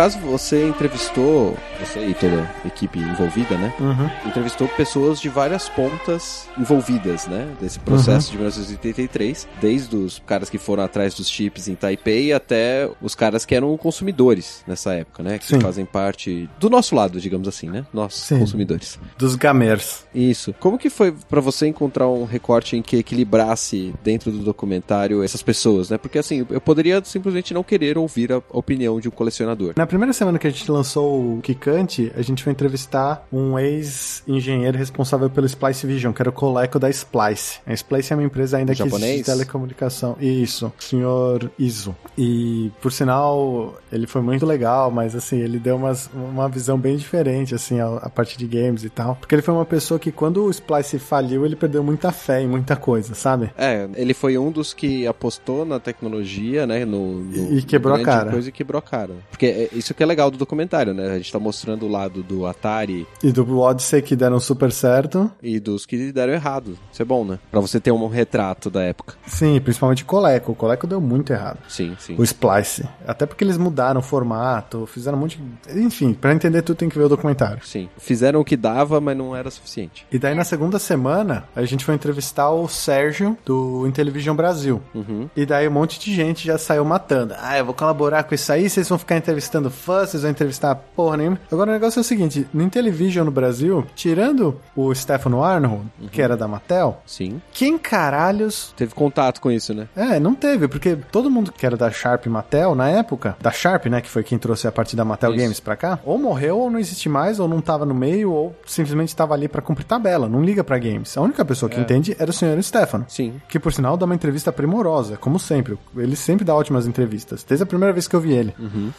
caso, você entrevistou, você e toda a equipe envolvida, né? Entrevistou pessoas de várias pontas envolvidas, né? Desse processo de 1983, desde os caras que foram atrás dos chips em Taipei até os caras que eram consumidores nessa época, né? Que Sim. fazem parte do nosso lado, digamos assim, né? Nós, Sim. consumidores. Dos gamers. Isso. Como que foi pra você encontrar um recorte em que equilibrasse dentro do documentário essas pessoas, né? Porque assim, eu poderia simplesmente não querer ouvir a opinião de um colecionador. Na primeira semana que a gente lançou o A gente foi entrevistar um ex-engenheiro responsável pelo Splice Vision, que era o coleco da Splice. A Splice é uma empresa ainda que existe japonês? de telecomunicação. Isso, senhor Iso. E, por sinal, ele foi muito legal, mas assim, ele deu umas, uma visão bem diferente, assim, a, a parte de games e tal. Porque ele foi uma pessoa que, quando o Splice faliu, ele perdeu muita fé em muita coisa, sabe? É, ele foi um dos que apostou na tecnologia, né? No, no- E quebrou a cara. Coisa e quebrou a cara. Porque é isso que é legal do documentário, né? A gente tá mostrando o lado do Atari E do Odyssey que deram super certo. e dos que deram errado. Isso é bom, né? Pra você ter um retrato da época. Sim, principalmente o Coleco. O Coleco deu muito errado. Sim, sim. O Splice. Até porque eles mudaram o formato, fizeram um monte de... Enfim, pra entender tudo tem que ver o documentário. Sim. Fizeram o que dava, mas não era suficiente. E daí na segunda semana, a gente foi entrevistar o Sérgio do Intellivision Brasil. Uhum. E daí um monte de gente já saiu matando. Ah, eu vou colaborar com isso aí, vocês vão ficar entrevistando fãs, vocês vão entrevistar porra nenhuma. Agora o negócio é o seguinte, no Intellivision no Brasil, tirando o Stefano Arnold, que era da Mattel, Sim. quem caralhos Teve contato com isso, né? É, não teve, porque todo mundo que era da Sharp Mattel na época, da Sharp, né, que foi quem trouxe a parte da Mattel Isso. Games pra cá, ou morreu, ou não existe mais, ou não tava no meio, ou simplesmente tava ali pra cumprir tabela, não liga pra games. A única pessoa que entende era o senhor Stefano. Sim. Que por sinal dá uma entrevista primorosa, como sempre. Ele sempre dá ótimas entrevistas. Desde a primeira vez que eu vi ele.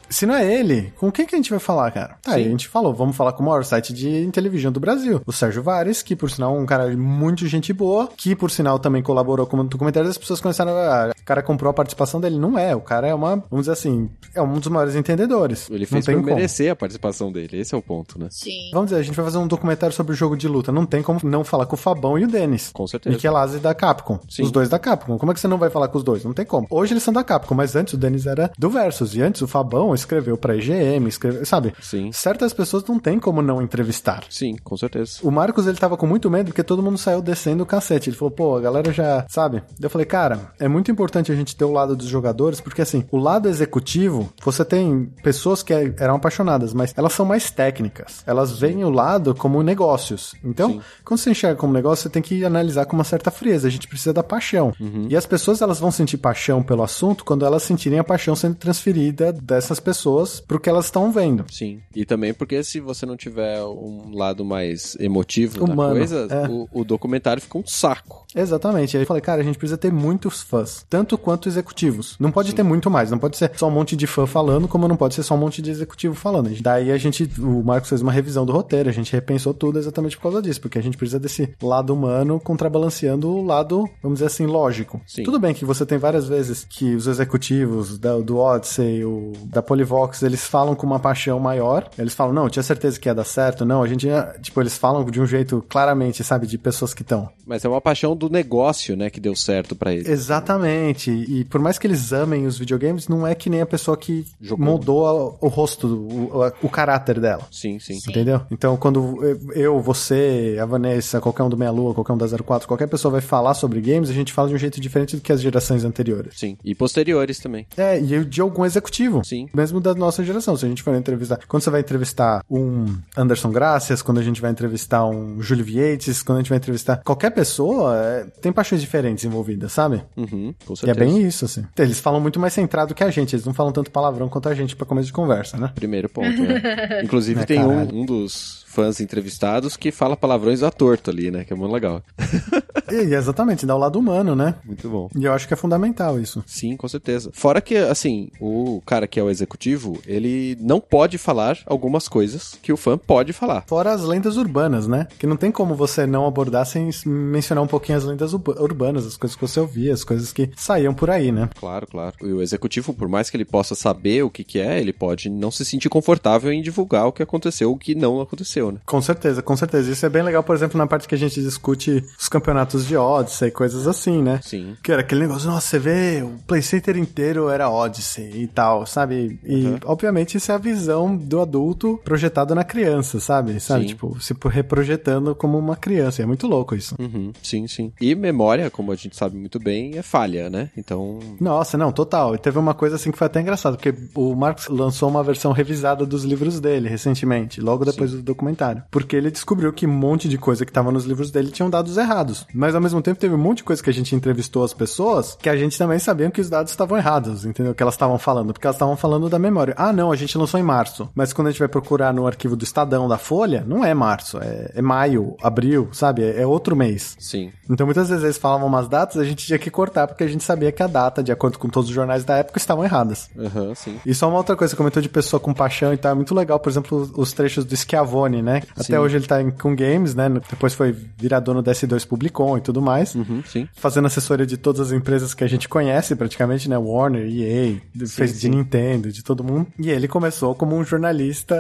Se não é ele, com quem que a gente vai falar, cara? Tá, Sim. Aí a gente falou, vamos falar com o maior site de televisão do Brasil, o Sérgio Vares, que por sinal é um cara muito gente boa, que por sinal também colaborou com o documentário, as pessoas começaram a... O cara comprou a participação dele. Não é, o cara é uma, vamos dizer assim, é um dos maiores entendedores. Ele fez não por merecer a participação dele, esse é o ponto, né? Sim. Vamos dizer, a gente vai fazer um documentário sobre o jogo de luta, não tem como não falar com o Fabão e o Denis. Com certeza. Michelazzi da Capcom. Sim. Os dois da Capcom. Como é que você não vai falar com os dois? Não tem como. Hoje eles são da Capcom, mas antes o Denis era do Versus, e antes o Fabão escreveu pra IGM, escreveu, sabe? Sim. Certas pessoas não tem como não entrevistar. Sim, com certeza. O Marcos, ele tava com muito medo porque todo mundo saiu descendo o cacete. Ele falou, pô, a galera já, sabe? Eu falei, cara, é muito importante a gente ter o lado dos jogadores, porque assim, o lado executivo, você tem pessoas que eram apaixonadas, mas elas são mais técnicas. Elas veem o lado como negócios. Então, Sim. quando você enxerga como negócio, você tem que analisar com uma certa frieza. A gente precisa da paixão. Uhum. E as pessoas, elas vão sentir paixão pelo assunto quando elas sentirem a paixão sendo transferida dessas pessoas pro que elas estão vendo. Sim. E também porque se você não tiver um lado mais emotivo Humano, da coisa, é. o, o, documentário fica um saco. Exatamente. Aí eu falei, cara, a gente precisa ter muitos fãs, tanto quanto executivos. Não pode Sim. ter muito mais, não pode ser só um monte de fã falando, como não pode ser só um monte de executivo falando. Daí a gente, o Marcos fez uma revisão do roteiro, a gente repensou tudo exatamente por causa disso, porque a gente precisa desse lado humano contrabalanceando o lado, vamos dizer assim, lógico. Sim. Tudo bem que você tem várias vezes que os executivos da, do Odyssey, o, da Polivox, eles falam com uma paixão maior, eles falam, não, tinha certeza que ia dar certo, não, a gente, tipo, eles falam de um jeito claramente, sabe, de pessoas que estão. Mas é uma paixão do negócio, né, que deu certo para eles. Exatamente, e por mais que eles amem os videogames, não é que nem a pessoa que Jogou. moldou o rosto, o, o, caráter dela. Sim, sim, sim. Entendeu? Então, quando eu, você, a Vanessa, qualquer um do Meia Lua, qualquer um da 04, qualquer pessoa vai falar sobre games, a gente fala de um jeito diferente do que as gerações anteriores. Sim, e posteriores também. É, e de algum executivo. Sim. Mesmo da nossa geração. Se a gente for entrevistar. Quando você vai entrevistar um Anderson Gracias, quando a gente vai entrevistar um Júlio Vietes, quando a gente vai entrevistar qualquer pessoa, é, tem paixões diferentes envolvidas, sabe? Uhum, com certeza. E é bem isso, assim. Eles falam muito mais centrado que a gente, eles não falam tanto palavrão quanto a gente para começo de conversa, né? Primeiro ponto, né? Inclusive é, tem um, um dos fãs entrevistados que fala palavrões à torto ali, né? Que é muito legal. e, exatamente, dá o lado humano, né? Muito bom. E eu acho que é fundamental isso. Sim, com certeza. Fora que, assim, o cara que é o executivo, ele não pode falar algumas coisas que o fã pode falar. Fora as lendas urbanas, né? Que não tem como você não abordar sem mencionar um pouquinho as lendas urbanas, as coisas que você ouvia, as coisas que saíam por aí, né? Claro, claro. E o executivo, por mais que ele possa saber o que, que é, ele pode não se sentir confortável em divulgar o que aconteceu o que não aconteceu aconteceu, né? Com certeza, com certeza. Isso é bem legal, por exemplo, na parte que a gente discute os campeonatos de Odyssey e coisas assim, né? Sim. Que era aquele negócio, nossa, você vê, o Play Center inteiro era Odyssey e tal, sabe? E, uhum. obviamente, isso é a visão do adulto projetado na criança, sabe? Sabe? Sim. Tipo, se reprojetando como uma criança. É muito louco isso. Uhum. Sim, sim. E memória, como a gente sabe muito bem, é falha, né? Então. Nossa, não, total. E teve uma coisa assim que foi até engraçado, porque o Marcos lançou uma versão revisada dos livros dele recentemente, logo depois sim. do documentário documentário. Porque ele descobriu que um monte de coisa que tava nos livros dele tinham dados errados. Mas ao mesmo tempo teve um monte de coisa que a gente entrevistou as pessoas que a gente também sabia que os dados estavam errados, entendeu? Que elas estavam falando. Porque elas estavam falando da memória. Ah, não, a gente lançou em março. Mas quando a gente vai procurar no arquivo do Estadão da Folha, não é março, é, é maio, abril, sabe? É, é, outro mês. Sim. Então muitas vezes eles falavam umas datas, a gente tinha que cortar porque a gente sabia que a data, de acordo com todos os jornais da época, estavam erradas. Aham, uhum, sim. E só uma outra coisa, você comentou de pessoa com paixão e tal, é muito legal, por exemplo, os trechos do Schiavone, né? Até sim. hoje ele tá em, com games, né? Depois foi virar dono da S2 Publicom e tudo mais. Uhum, sim. Fazendo assessoria de todas as empresas que a gente conhece praticamente, né? Warner, EA, sim, fez de Nintendo, de todo mundo. E ele começou como um jornalista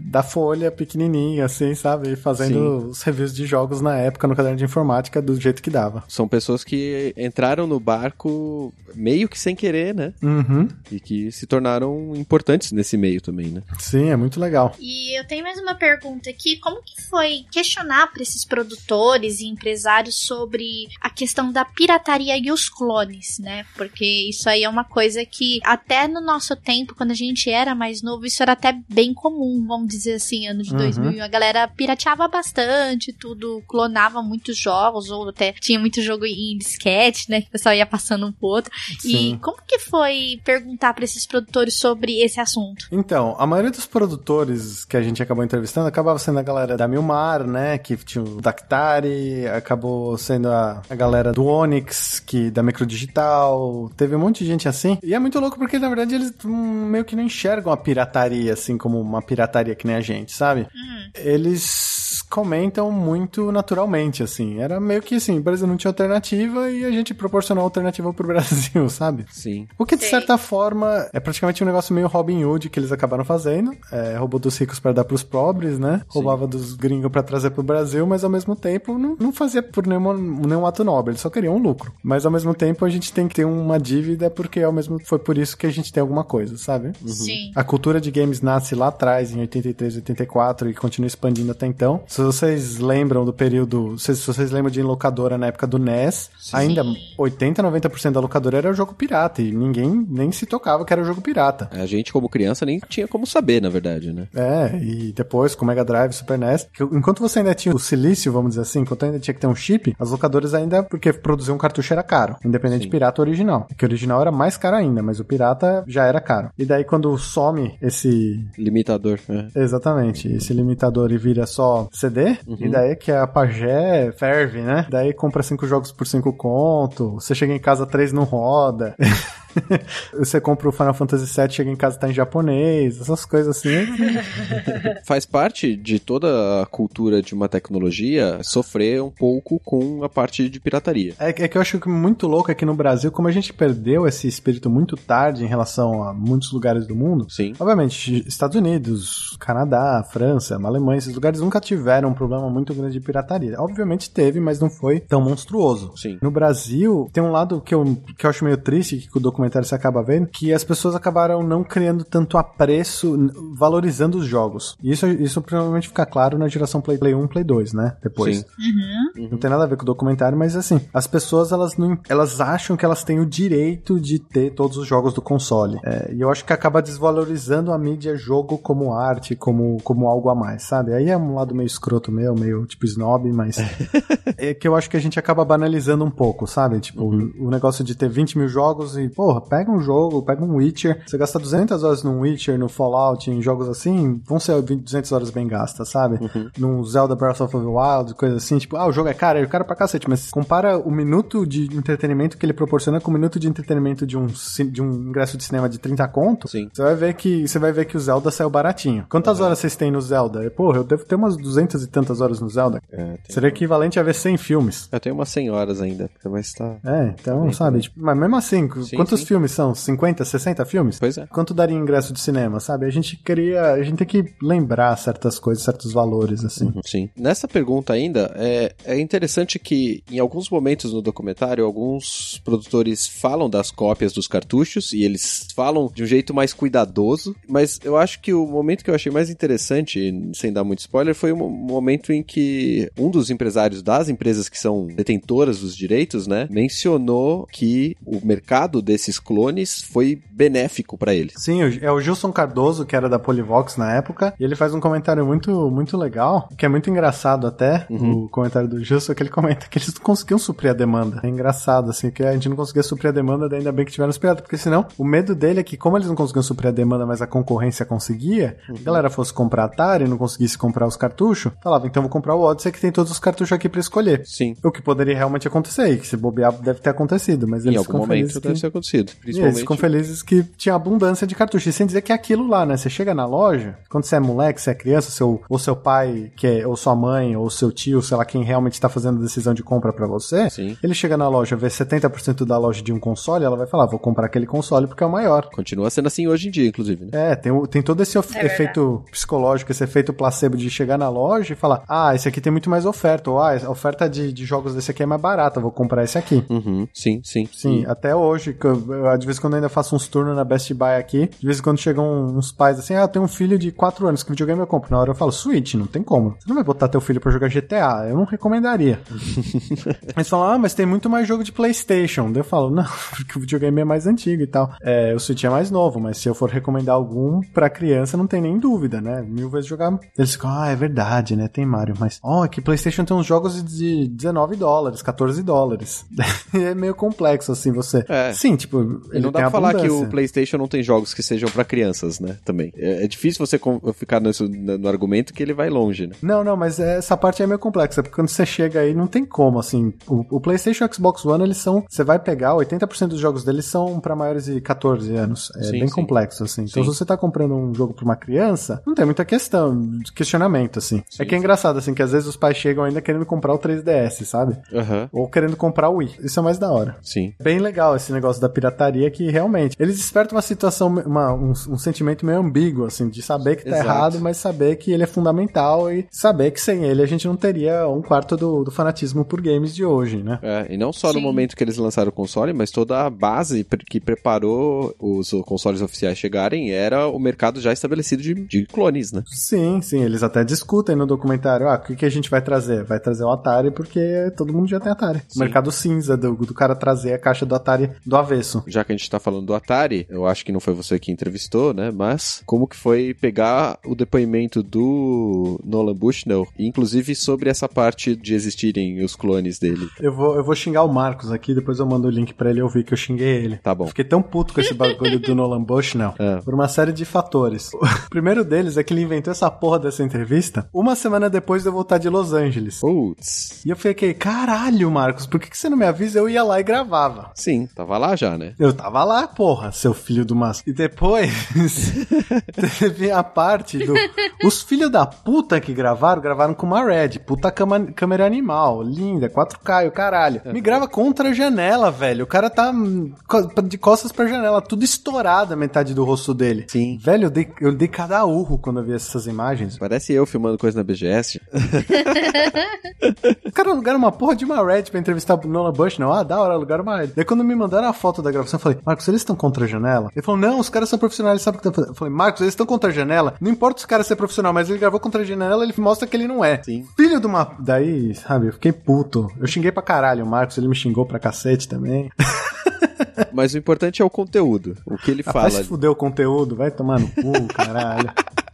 da Folha, pequenininho, assim, sabe? Fazendo os reviews de jogos na época no caderno de informática do jeito que dava. São pessoas que entraram no barco meio que sem querer, né? Uhum. E que se tornaram importantes nesse meio também, né? Sim, é muito legal. E eu tenho mais uma pergunta aqui. Como que foi questionar para esses produtores e empresários sobre a questão da pirataria e os clones, né? Porque isso aí é uma coisa que até no nosso tempo, quando a gente era mais novo, isso era até bem comum, vamos dizer assim, ano de uhum. 2000. A galera pirateava bastante, tudo, clonava muitos jogos, ou até tinha muito jogo em disquete, né? Que o pessoal ia passando um pro outro. E como que foi perguntar pra esses produtores sobre esse assunto? Então, a maioria dos produtores que a gente acabou entrevistando acabava sendo a galera da Milmar, né? Que tinha o Dactari, acabou sendo a, a galera do Onyx, que da Microdigital. Teve um monte de gente assim. E é muito louco porque, na verdade, eles hum, meio que não enxergam a pirataria assim como uma pirataria que nem a gente, sabe? Eles comentam muito naturalmente, assim. Era meio que assim, o Brasil não tinha alternativa e a gente proporcionou alternativa pro Brasil, sabe? Sim. O que, de Sei. certa forma, é praticamente um negócio meio Robin Hood que eles acabaram fazendo. É, roubou dos ricos para dar pros pobres, né? Roubava dos gringos para trazer pro Brasil, mas ao mesmo tempo não, não fazia por nenhum, nenhum ato nobre, eles só queriam um lucro. Mas ao mesmo tempo a gente tem que ter uma dívida porque ao mesmo foi por isso que a gente tem alguma coisa, sabe? Sim. A cultura de games nasce lá atrás, em 83, 84, e continua expandindo até então. Se vocês lembram do período. Se, se vocês lembram de locadora na época do NES, ainda 80, 90% da locadora era jogo pirata. E ninguém nem se tocava que era jogo pirata. A gente, como criança, nem tinha como saber, na verdade, né? É, e depois com o Mega Drive, Super NES, enquanto você ainda tinha o silício, vamos dizer assim, enquanto ainda tinha que ter um chip, as locadoras ainda, porque produzir um cartucho era caro, independente de pirata ou original. Que o original era mais caro ainda, mas o pirata já era caro. E daí quando some esse Limitador, né? Exatamente. Esse limitador e vira só CD. E daí que a pajé ferve, né? Daí compra cinco jogos por cinco conto. Você chega em casa, três não roda. você compra o Final Fantasy VII, chega em casa, tá em japonês. Essas coisas assim. Faz parte de toda a cultura de uma tecnologia sofrer um pouco com a parte de pirataria. É, é que eu acho que muito louco aqui no Brasil, como a gente perdeu esse espírito muito tarde em relação a muitos lugares do mundo. Sim. Obviamente, Estados Unidos, Canadá, França, Alemanha, esses lugares nunca tiveram um problema muito grande de pirataria. Obviamente teve, mas não foi tão monstruoso. Sim. No Brasil, tem um lado que eu, que eu acho meio triste, que o documentário você acaba vendo, que as pessoas acabaram não criando tanto apreço, valorizando os jogos. E isso, isso provavelmente fica claro na geração Play, Play 1, Play 2, né? Depois. Sim. Não tem nada a ver com o documentário, mas assim, as pessoas elas não, elas acham que elas têm o direito de ter todos os jogos do console. É, e eu acho que acaba desvalorizando a mídia jogo como arte, como, como algo a mais, sabe? Aí é um lado meio escroto meu, meio tipo snob, mas é que eu acho que a gente acaba banalizando um pouco, sabe? Tipo, o negócio de ter 20 mil jogos e, porra, pega um jogo, pega um Witcher, você gasta 200 horas no Witcher, no Fallout, em jogos assim, vão ser 20, 200 horas bem gastas, sabe? Num Zelda Breath of the Wild, coisa assim, tipo, ah, o jogo é caro, é caro pra cacete, mas compara o minuto de entretenimento que ele proporciona com o minuto de entretenimento de um, de um ingresso de cinema de 30 conto, Sim. você vai ver que você vai ver que o Zelda saiu baratinho. Quantas horas vocês têm no Zelda? Porra, eu devo ter umas 200 e tantas horas no Zelda. É, Seria equivalente a ver 100 filmes. Eu tenho umas 100 horas ainda, mas tá... É, então, Bem, sabe? tipo, mas mesmo assim, quantos sim. Filmes são? 50, 60 filmes? Pois é. Quanto daria ingresso de cinema, sabe? A gente queria. A gente tem que lembrar certas coisas, certos valores, assim. Sim. Nessa pergunta ainda, é, é interessante que em alguns momentos no documentário, alguns produtores falam das cópias dos cartuchos e eles falam de um jeito mais cuidadoso, mas eu acho que o momento que eu achei mais interessante, sem dar muito spoiler, foi o mo- momento em que um dos empresários das empresas que são detentoras dos direitos, né, mencionou que o mercado desses clones foi benéfico pra eles. Sim, é o Gilson Cardoso, que era da Polivox na época, e ele faz um comentário muito, muito legal, que é muito engraçado até, o comentário do Gilson, que ele comenta que eles não conseguiam suprir a demanda. É engraçado, assim, que a gente não conseguia suprir a demanda, ainda bem que tiveram os piratas, porque senão, o medo dele é que, como eles não conseguiam suprir a demanda, mas a concorrência conseguia, a galera fosse comprar Atari e não conseguisse comprar os cartuchos, falava, então vou comprar o Odyssey que tem todos os cartuchos aqui pra escolher. Sim. O que poderia realmente acontecer, e que se bobear deve ter acontecido, mas Em eles algum ficam momento felizes deve que... ter acontecido. E eles Principalmente. ficam felizes que tinha abundância de cartuchos. E sem dizer que é aquilo lá, né? Você chega na loja, quando você é moleque, você é criança, seu, ou seu pai, que é, ou sua mãe, ou seu tio, sei lá, quem realmente tá fazendo a decisão de compra pra você, Sim. ele chega na loja, vê 70% da loja de um console, ela vai falar, vou comprar aquele console porque é o maior. Continua sendo assim hoje em dia, inclusive, né? É, tem, tem todo esse É verdade. efeito psicológico, esse efeito placebo de chegar na loja e falar, ah, esse aqui tem muito mais oferta, ou ah, a oferta de, de jogos desse aqui é mais barata, vou comprar esse aqui. Uhum, sim, sim. Sim, E- até hoje, que eu, de vez em quando eu ainda faço uns turnos na Best Buy aqui, de vez em quando chegam uns pais assim, ah, eu tenho um filho de 4 anos, que videogame eu compro? Na hora eu falo, Switch, não tem como. Você não vai botar teu filho pra jogar GTA, eu não recomendaria. Eles falam, ah, mas tem muito mais jogo de Playstation. Daí eu falo, não, porque o videogame é mais antigo e tal. É, o Switch é mais novo, mas se eu for recomendar algum pra criança, não tem nem dúvida, né? Mil vezes jogar. Eles ficam, ah, é verdade, né? Tem Mario, mas, ó, oh, que Playstation tem uns jogos de 19 dólares, 14 dólares. é meio complexo, assim, você. É. Sim, tipo, tipo, E ele não dá pra falar que o. PlayStation não tem jogos que sejam pra crianças, né? Também. É, é difícil você ficar nisso- no, argumento que ele vai longe, né? Não, não, mas essa parte é meio complexa, porque quando você chega aí, não tem como, assim. O, o PlayStation e o Xbox One, eles são. Você vai pegar, 80% dos jogos deles são pra maiores de 14 anos. É Sim, bem sim. complexo, assim. Então, Sim. se você tá comprando um jogo pra uma criança, não tem muita questão, questionamento, assim. Sim, é que é engraçado, assim, que às vezes os pais chegam ainda querendo comprar o 3DS, sabe? Aham. Ou querendo comprar o Wii. Isso é mais da hora. Sim. Bem legal esse negócio da pirataria que realmente eles despertam uma situação, uma- um, um sentimento meio ambíguo, assim, de saber que tá Exato. errado, mas saber que ele é fundamental e saber que sem ele a gente não teria um quarto do, do fanatismo por games de hoje, né? É, e não só no Sim. momento que eles lançaram o console, mas toda a base que preparou os consoles oficiais chegarem era o mercado já estabelecido de, de clones, né? Sim, sim, eles até discutem no documentário, ah, o que, que a gente vai trazer? Vai trazer o Atari porque todo mundo já tem Atari. Sim. O mercado cinza do, do cara trazer a caixa do Atari do avesso. Já que a gente tá falando do Atari, eu acho que não foi você que entrevistou, né? Mas como que foi pegar o depoimento do Nolan Bushnell, inclusive sobre essa parte de existirem os clones dele. Eu vou, eu vou xingar o Marcos aqui, depois eu mando o link pra ele ouvir que eu xinguei ele. Tá bom. Fiquei tão puto com esse bagulho do Nolan Bushnell. É. Por uma série de fatores. O primeiro deles é que ele inventou essa porra dessa entrevista uma semana depois de eu voltar de Los Angeles. Putz. E eu fiquei, caralho, Marcos, por que, que você não me avisa? Eu ia lá e gravava. Sim, tava lá já, né? Eu tava lá, porra, seu filho do mas. E depois teve a parte do. Os filhos da puta que gravaram, gravaram com uma Red. Puta cama- câmera animal, linda, 4K e o caralho. Me grava contra a janela, velho. O cara tá de costas pra janela, tudo estourado a metade do rosto dele. Sim. Velho, eu dei, eu dei cada urro quando eu vi essas imagens. Parece eu filmando coisa na BGS. Os caras alugaram uma porra de uma Red pra entrevistar o Nolan Bush, não? Ah, da hora, alugaram uma Red. Daí quando me mandaram a foto da gravação, eu falei, Marcos, eles estão contra a janela? Ele falou, não, os caras são profissionais, sabem o que estão fazendo. Eu falei, Marcos, eles estão contra a janela? Não importa os caras ser profissional, mas ele gravou contra a janela, ele mostra que ele não é. Sim. Filho de uma... Daí, sabe, eu fiquei puto. Eu xinguei pra caralho o Marcos, ele me xingou pra cacete também. Mas o importante é o conteúdo. O que ele Ah, vai fala. se fuder o conteúdo, vai tomar no cu, caralho.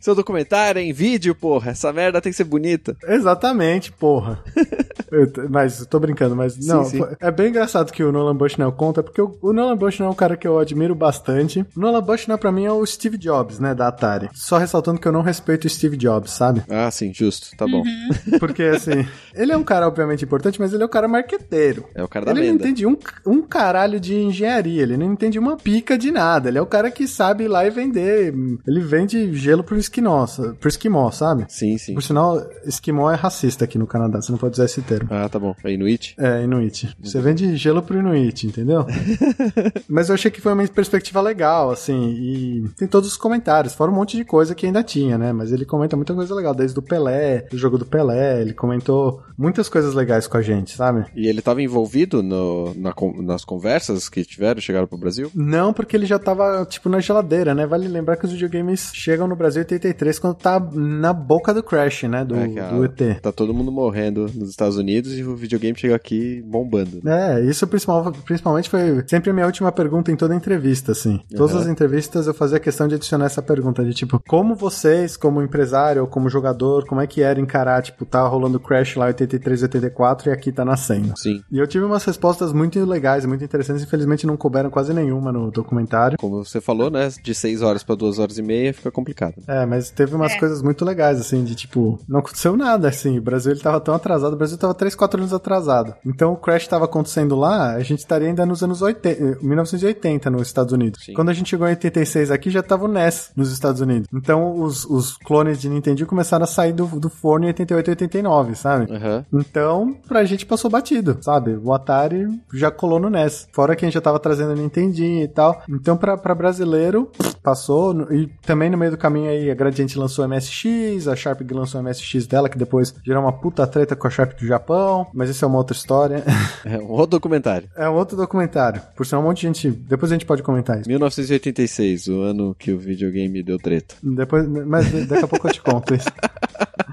Seu documentário é em vídeo, porra. Essa merda tem que ser bonita. Exatamente, porra. Eu mas tô brincando, mas não, sim. é bem engraçado que o Nolan Bushnell conta, porque o, o Nolan Bushnell é um cara que eu admiro bastante. O Nolan Bushnell pra mim é o Steve Jobs, né, da Atari. Só ressaltando que eu não respeito o Steve Jobs, sabe? Ah, sim, justo. Tá bom. Porque assim, ele é um cara obviamente importante, mas ele é um cara marqueteiro. É o cara da Ele não lenda. entende um, um caralho de engenharia, ele não entende uma pica de nada. Ele é o cara que sabe ir lá e vender. Ele vende gelo pro esquimó, sa- pro esquimó, sabe? Sim, sim. Por sinal, esquimó é racista aqui no Canadá, você não pode usar esse termo. Ah, tá bom. É Inuit? É, Inuit. Você vende gelo pro Inuit, entendeu? Mas eu achei que foi uma perspectiva legal, assim, e tem todos os comentários, fora um monte de coisa que ainda tinha, né? Mas ele comenta muita coisa legal, desde o Pelé, do jogo do Pelé, ele comentou muitas coisas legais com a gente, sabe? E ele tava envolvido no- na nas conversas que tiveram, chegaram pro Brasil? Não, porque ele já tava, tipo, na geladeira, né? Vale lembrar que os videogames chegam no Brasil em 83, quando tá na boca do Crash, né? Do, É, do ET. Tá todo mundo morrendo nos Estados Unidos e o videogame chega aqui bombando. É, isso principal- principalmente foi sempre a minha última pergunta em toda entrevista, assim. Todas Uhum. as entrevistas eu fazia questão de adicionar essa pergunta de tipo, como vocês, como empresário ou como jogador, como é que era encarar, tipo, tá rolando Crash lá 83, 84 e aqui tá nascendo. Sim. E eu tive umas respostas muito legais, muito interessantes, infelizmente não couberam quase nenhuma no documentário. Como você falou, né? De 6 horas pra 2 horas e meia fica complicado. É, mas teve umas É. coisas muito legais, assim, de tipo, não aconteceu nada, assim, o Brasil ele tava tão atrasado, o Brasil tava 3, 4 anos atrasado. Então o crash tava acontecendo lá, a gente estaria ainda nos anos 80, eh, 1980 nos Estados Unidos. Sim. Quando a gente chegou em 86 aqui, já tava o NES nos Estados Unidos. Então os, os clones de Nintendo começaram a sair do, do forno em 88 e 89, sabe? Aham. Então, pra gente passou batido, sabe? O Atari já colou no NES. Fora que a gente já tava trazendo o Nintendinho e tal. Então, pra, pra brasileiro, passou. E também no meio do caminho aí, a Gradiente lançou o MSX, a Sharp lançou o MSX dela, que depois gerou uma puta treta com a Sharp do Japão. Mas isso é uma outra história. É um outro documentário. é um outro documentário. Por sinal, um monte de gente. Depois a gente pode comentar isso. 1986, o ano que o videogame deu treta. Depois, mas daqui a pouco eu te conto isso.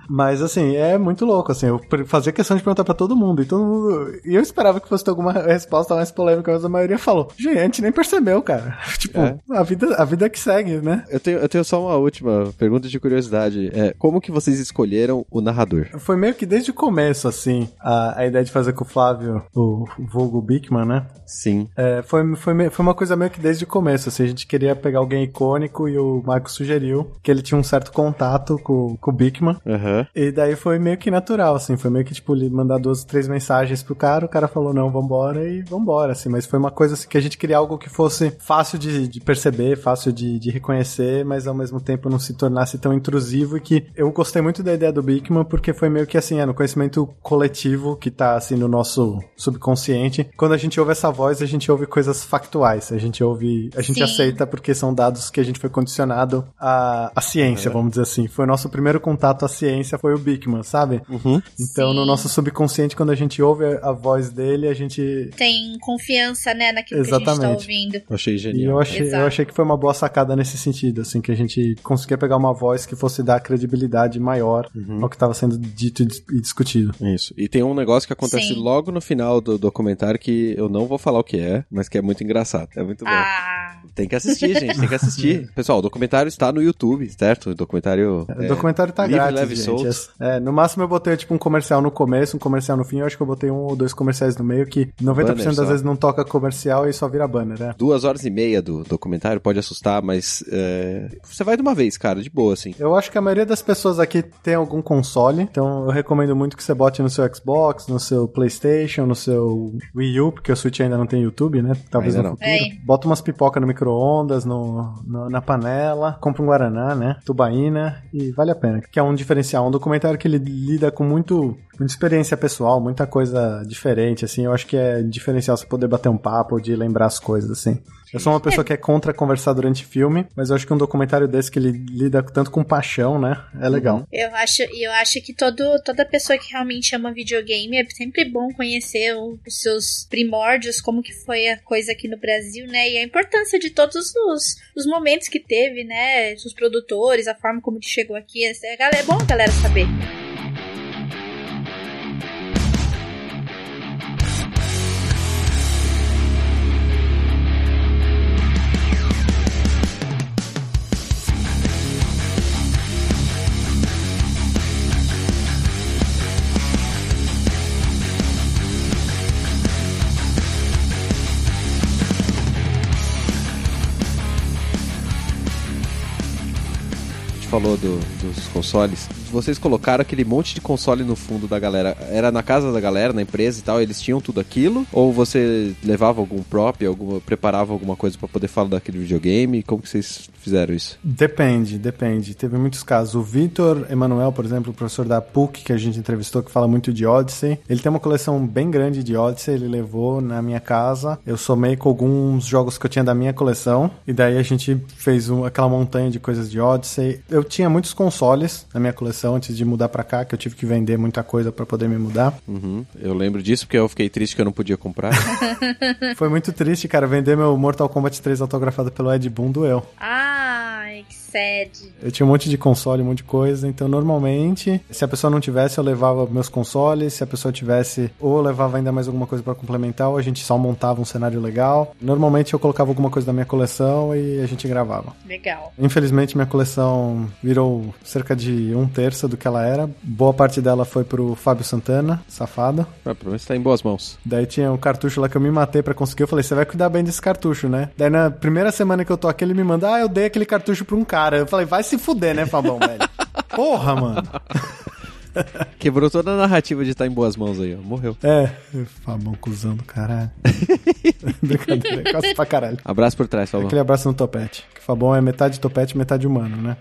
Mas assim, é muito louco, assim, eu fazia questão de perguntar pra todo mundo, e todo mundo. E eu esperava que fosse ter alguma resposta mais polêmica, mas a maioria falou. Gente, nem percebeu, cara. tipo, É. a vida, a vida que segue, né? Eu tenho, eu tenho só uma última pergunta de curiosidade. É, como que vocês escolheram o narrador? Foi meio que desde o começo, assim, a, a ideia de fazer com o Flávio, o vulgo Bickman, né? Sim. É, foi, foi, foi uma coisa meio que desde o começo, assim, a gente queria pegar alguém icônico e o Marco sugeriu que ele tinha um certo contato com, com o Bickman. Aham. E daí foi meio que natural, assim, foi meio que, tipo, mandar duas, três mensagens pro cara, o cara falou, não, vambora, e vambora, assim, mas foi uma coisa, assim, que a gente queria algo que fosse fácil de, de perceber, fácil de, de reconhecer, mas ao mesmo tempo não se tornasse tão intrusivo e que eu gostei muito da ideia do Bickman, porque foi meio que, assim, é no conhecimento coletivo que tá, assim, no nosso subconsciente. Quando a gente ouve essa voz, a gente ouve coisas factuais, a gente ouve, a gente Sim. aceita porque são dados que a gente foi condicionado à, à ciência, vamos dizer assim. Foi o nosso primeiro contato à ciência, foi o Bickman, sabe? Uhum. Então, no Sim. nosso subconsciente, quando a gente ouve a, a voz dele, a gente. Tem confiança, né, naquilo que a gente tá Exatamente. ouvindo. Eu achei E genial. eu achei, eu achei que foi uma boa sacada nesse sentido, assim, que a gente conseguia pegar uma voz que fosse dar credibilidade maior ao que estava sendo dito e dis- e discutido. Isso. E tem um negócio que acontece Sim. logo no final do documentário que eu não vou falar o que é, mas que é muito engraçado. É muito bom. Ah, Tem que assistir, gente. Tem que assistir. Pessoal, o documentário está no YouTube, certo? O documentário. O é, documentário tá livre, grátis, leve e gente. solto. É, no máximo eu botei tipo um comercial no começo, um comercial no fim. Eu acho que eu botei um ou dois comerciais no meio que 90% Banner das só. vezes não toca comercial e só vira banner, né? Duas horas e meia do documentário pode assustar, mas é, você vai de uma vez, cara, de boa, assim. Eu acho que a maioria das pessoas aqui tem algum console, então eu recomendo muito que você bote no seu Xbox, no seu PlayStation, no seu Wii U, porque o Switch ainda não tem YouTube, né? Talvez Ainda no não. futuro. É. Bota umas pipocas no micro-ondas, no, no- na panela, compra um Guaraná, né? Tubaína e vale a pena. Que é um diferencial, um documentário que ele lida com muito, muita experiência pessoal, muita coisa diferente, assim. Eu acho que é diferencial você poder bater um papo, de lembrar as coisas, assim. Eu sou uma pessoa que é contra conversar durante filme, mas eu acho que um documentário desse que ele lida tanto com paixão, né? É legal. eu acho, eu acho que todo, toda pessoa que realmente ama videogame é sempre bom conhecer os seus primórdios, como que foi a coisa aqui no Brasil, né? E a importância de todos os, os momentos que teve, né? Os produtores, a forma como que chegou aqui. É, é bom a galera saber. Falou do- dos consoles. Vocês colocaram aquele monte de console no fundo da galera. Era na casa da galera, na empresa e tal, eles tinham tudo aquilo? Ou você levava algum prop, alguma, preparava alguma coisa pra poder falar daquele videogame? Como que vocês fizeram isso? Depende, depende. Teve muitos casos. O Vitor Emanuel, por exemplo, o professor da PUC que a gente entrevistou, que fala muito de Odyssey, ele tem uma coleção bem grande de Odyssey, ele levou na minha casa. Eu somei com alguns jogos que eu tinha da minha coleção, e daí a gente fez um- aquela montanha de coisas de Odyssey. Eu tinha muitos consoles na minha coleção antes de mudar pra cá, que eu tive que vender muita coisa pra poder me mudar. Uhum. Eu lembro disso porque eu fiquei triste que eu não podia comprar. Foi muito triste, cara, vender meu Mortal Kombat 3 autografado pelo Ed Boon doeu. Ai, que sad. Eu tinha um monte de console, um monte de coisa, então normalmente, se a pessoa não tivesse, eu levava meus consoles, se a pessoa tivesse, ou eu levava ainda mais alguma coisa pra complementar, ou a gente só montava um cenário legal. Normalmente eu colocava alguma coisa da minha coleção e a gente gravava. Legal. Infelizmente minha coleção virou cerca de um terço do que ela era. Boa parte dela foi pro Fábio Santana, safado. ah, pelo menos tá em boas mãos. Daí tinha um cartucho lá que eu me matei pra conseguir. Eu falei, você vai cuidar bem desse cartucho, né? Daí na primeira semana que eu tô aqui, ele me manda, ah, eu dei aquele cartucho pra um cara. Eu falei, vai se fuder, né, Fabão, velho? Porra, mano. Quebrou toda a narrativa de estar em boas mãos aí, ó. Morreu. É, Fabão, cuzão do caralho. Brincadeira, quase pra caralho. Abraço por trás, Fabão. Aquele abraço no topete. Que Fabão é metade topete, metade humano, né?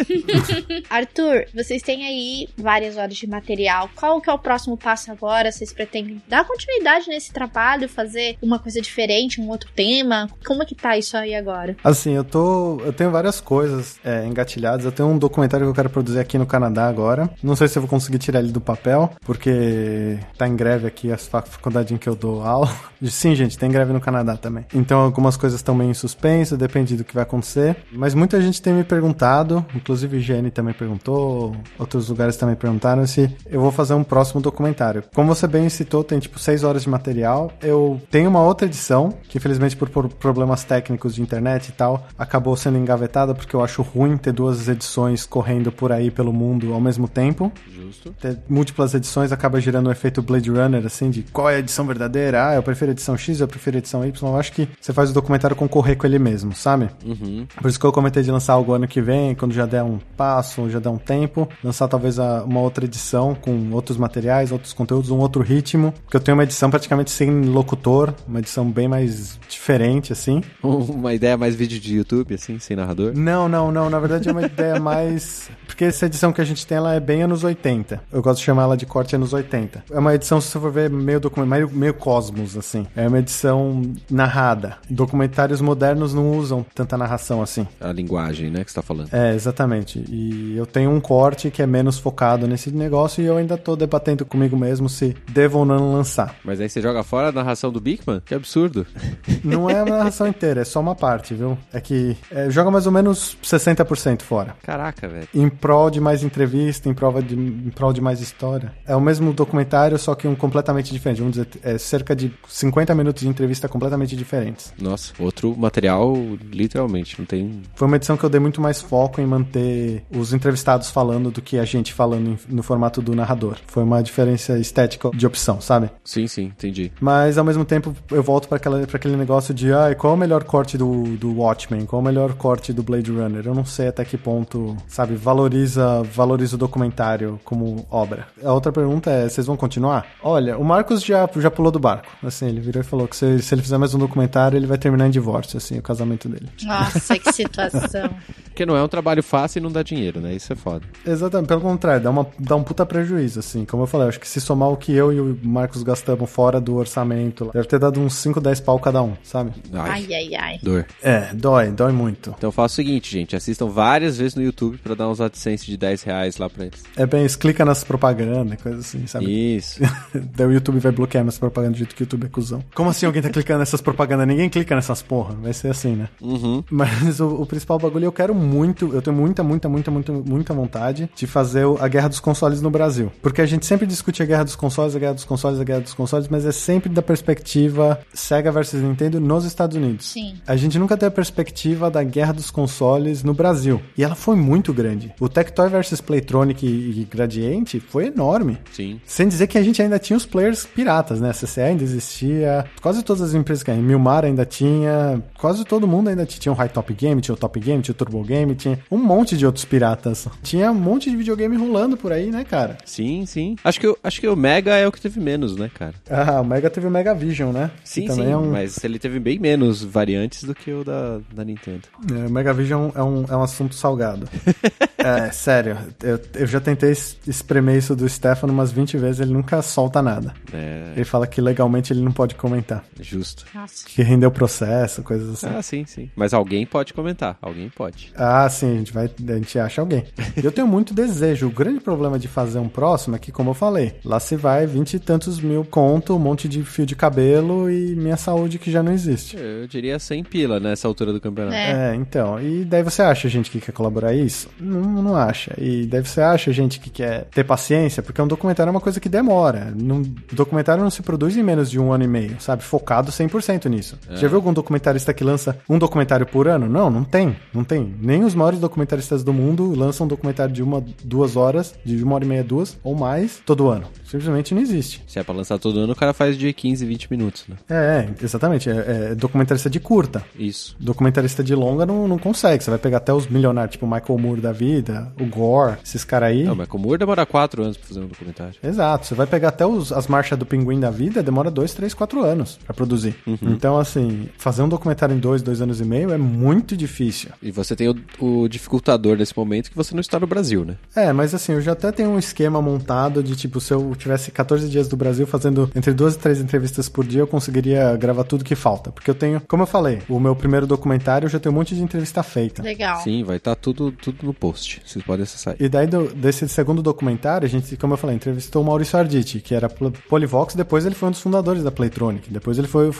Arthur, vocês têm aí várias horas de material. Qual que é o próximo passo agora? Vocês pretendem dar continuidade nesse trabalho, fazer uma coisa diferente, um outro tema? Como é que tá isso aí agora? Assim, eu tô. Eu tenho várias coisas é, engatilhadas. Eu tenho um documentário que eu quero produzir aqui no Canadá agora. Não sei se eu vou conseguir tirar ele do papel, porque tá em greve aqui a faculdade em que eu dou aula. Sim, gente, tem greve no Canadá também. Então algumas coisas estão meio em suspenso, depende do que vai acontecer. Mas muita gente tem me perguntado, inclusive o Gene também perguntou, outros lugares também perguntaram se eu vou fazer um próximo documentário. Como você bem citou, tem tipo seis horas de material. Eu tenho uma outra edição, que infelizmente por problemas técnicos de internet e tal, acabou sendo engavetada porque eu acho ruim ter duas edições correndo por aí pelo mundo ao mesmo tempo. Justo. Ter múltiplas edições acaba gerando o efeito Blade Runner, assim, de qual é a edição verdadeira? Ah, eu prefiro a edição X, eu prefiro a edição Y. Eu acho que você faz o documentário concorrer com ele mesmo, sabe? Uhum. Por isso que eu comentei de lançar algo ano que vem, quando já der um passo, já der um tempo, lançar talvez uma outra edição com outros materiais, outros conteúdos, um outro ritmo. Porque eu tenho uma edição praticamente sem locutor, uma edição bem mais diferente, assim. Uma ideia mais vídeo de YouTube, assim, sem narrador? Não, não, não. Na verdade é uma ideia mais. Porque essa edição que a gente tem, ela é bem anos 80. Eu gosto de chamar ela de corte anos 80. É uma edição, se você for ver, meio documento, meio, meio cosmos, assim. É uma edição narrada. Documentários modernos não usam tanta narração assim. A linguagem, né, que você tá falando. É, exatamente. E eu tenho um corte que é menos focado nesse negócio e eu ainda tô debatendo comigo mesmo se devo ou não lançar. Mas aí você joga fora a narração do Bigman? Que absurdo. Não é a narração inteira, é só uma parte, viu? É que é, joga mais ou menos 60% fora. Caraca, velho. Em prol de mais entrevista, em, prova de, em prol de mais história. É o mesmo documentário, só que um completamente diferente. Vamos dizer, é cerca de 50 minutos de entrevista completamente diferentes. Nossa, outro material, literalmente, não tem... Foi uma edição que eu dei muito mais foco em manter os entrevistados falando do que a gente falando no formato do narrador. Foi uma diferença estética de opção, sabe? Sim, sim, entendi. Mas ao mesmo tempo eu volto para aquele negócio de ah, qual é o melhor corte do, do Watchmen? Qual é o melhor corte do Blade Runner? Eu não sei até que ponto, sabe, valoriza, valoriza o documentário como obra. A outra pergunta é: vocês vão continuar? Olha, o Marcos já, já pulou do barco. Assim, ele virou e falou que se, se ele fizer mais um documentário, ele vai terminar em divórcio, assim, o casamento dele. Nossa, que situação. Porque não é um trabalho fácil e não dá dinheiro, né? Isso é foda. Exatamente, pelo contrário, dá, uma, dá um puta prejuízo, assim. Como eu falei, acho que se somar o que eu e o Marcos gastamos fora do orçamento, deve ter dado uns 5, 10 pau cada um, sabe? Ai, Ai, ai, ai. dor. É, dói, dói muito. Então faça o seguinte, gente. Assistam várias vezes no YouTube pra dar uns AdSense de 10 reais lá pra eles. É bem, isso, clica nas propagandas, coisa assim, sabe? Isso. Daí o YouTube vai bloquear minhas propagandas do jeito que o YouTube é cuzão. Como assim alguém tá clicando nessas propagandas? Ninguém clica nessas porra. Vai ser assim, né? Uhum. Mas o, o principal bagulho, eu quero muito, eu tenho muita, muita, muita, muita, muita vontade de fazer a guerra dos consoles no Brasil. Porque a gente sempre discute a guerra dos consoles, a guerra dos consoles, a guerra dos consoles, mas é sempre da perspectiva Sega versus Nintendo nos Estados Unidos. Sim. A gente nunca teve a perspectiva da guerra dos consoles no Brasil. E ela foi muito grande. O Tectoy versus Playtronic e, Gradiente foi enorme. Sim. Sem dizer que a gente ainda tinha os players piratas, né? A CCE ainda existia, quase todas as empresas que a Milmar ainda tinha, quase todo mundo ainda tinha. Tinha o High Top Game, tinha o Top Game, tinha o Turbo Game, tinha um monte de outros piratas. Tinha um monte de videogame rolando por aí, né, cara? Sim, sim. Acho que, eu, acho que o Mega é o que teve menos, né, cara? Ah, o Mega teve o Mega Vision, né? Sim, sim. é um- Mas ele teve bem menos variantes do que o da, da Nintendo. É, o Mega Vision é um, é um assunto salgado. é, sério, eu, eu já tentei es- espremer isso do Stefano umas 20 vezes, ele nunca solta nada. É, Ele fala que legalmente ele não pode comentar. justo. Nossa. Que rendeu processo, coisas assim. Ah, sim, sim. Mas alguém pode comentar. Alguém pode. Ah, sim, a gente vai, a gente acha alguém. Eu tenho muito desejo. O grande problema de fazer um próximo é que, como eu falei, lá se vai vinte e tantos mil conto, um monte de fio de cabelo e minha saúde que já não existe. Eu diria 100 pila nessa altura do campeonato. É. É, então. E daí você acha gente que quer colaborar isso? Não, não acha. E daí você acha gente que quer ter paciência, porque um documentário é uma coisa que demora. Num, documentário não se produz em menos de um ano e meio, sabe? Focado 100% nisso. Já viu algum documentarista que lança um documentário por ano? Não, não tem. Não tem. Nem os maiores documentaristas do mundo lançam um documentário de uma, duas horas, de uma hora e meia, duas, ou mais, todo ano. Simplesmente não existe. Se é pra lançar todo ano, o cara faz de 15, 20 minutos, né? É, é, exatamente. É, é documentarista de curta. Isso. Documentarista de longa não, não consegue. Você vai pegar até os milionários, tipo o Michael Moore da vida, o Gore, esses caras aí. Não, como Moore demora 4 anos pra fazer um documentário. Exato. Você vai pegar até os- as marchas do pinguim da vida, demora dois, três, quatro anos pra produzir. Então, assim, fazer um documentário em dois, dois anos e meio é muito difícil. E você tem o, o dificultador nesse momento que você não está no Brasil, né? É, mas assim, eu já até tenho um esquema montado de tipo, se eu tivesse 14 dias do Brasil fazendo entre duas e três entrevistas por dia, eu conseguiria gravar tudo que falta. Porque eu tenho, como eu falei, o meu primeiro documentário eu já tenho um monte de entrevista feita. Legal. Sim, vai estar tudo, tudo no post. Vocês podem acessar. E daí, do- desse segundo documentário, a gente, como eu falei, entrevistou o Maurício Arditi, que era Polivox, depois ele foi um dos fundadores da Playtronic, depois ele foi,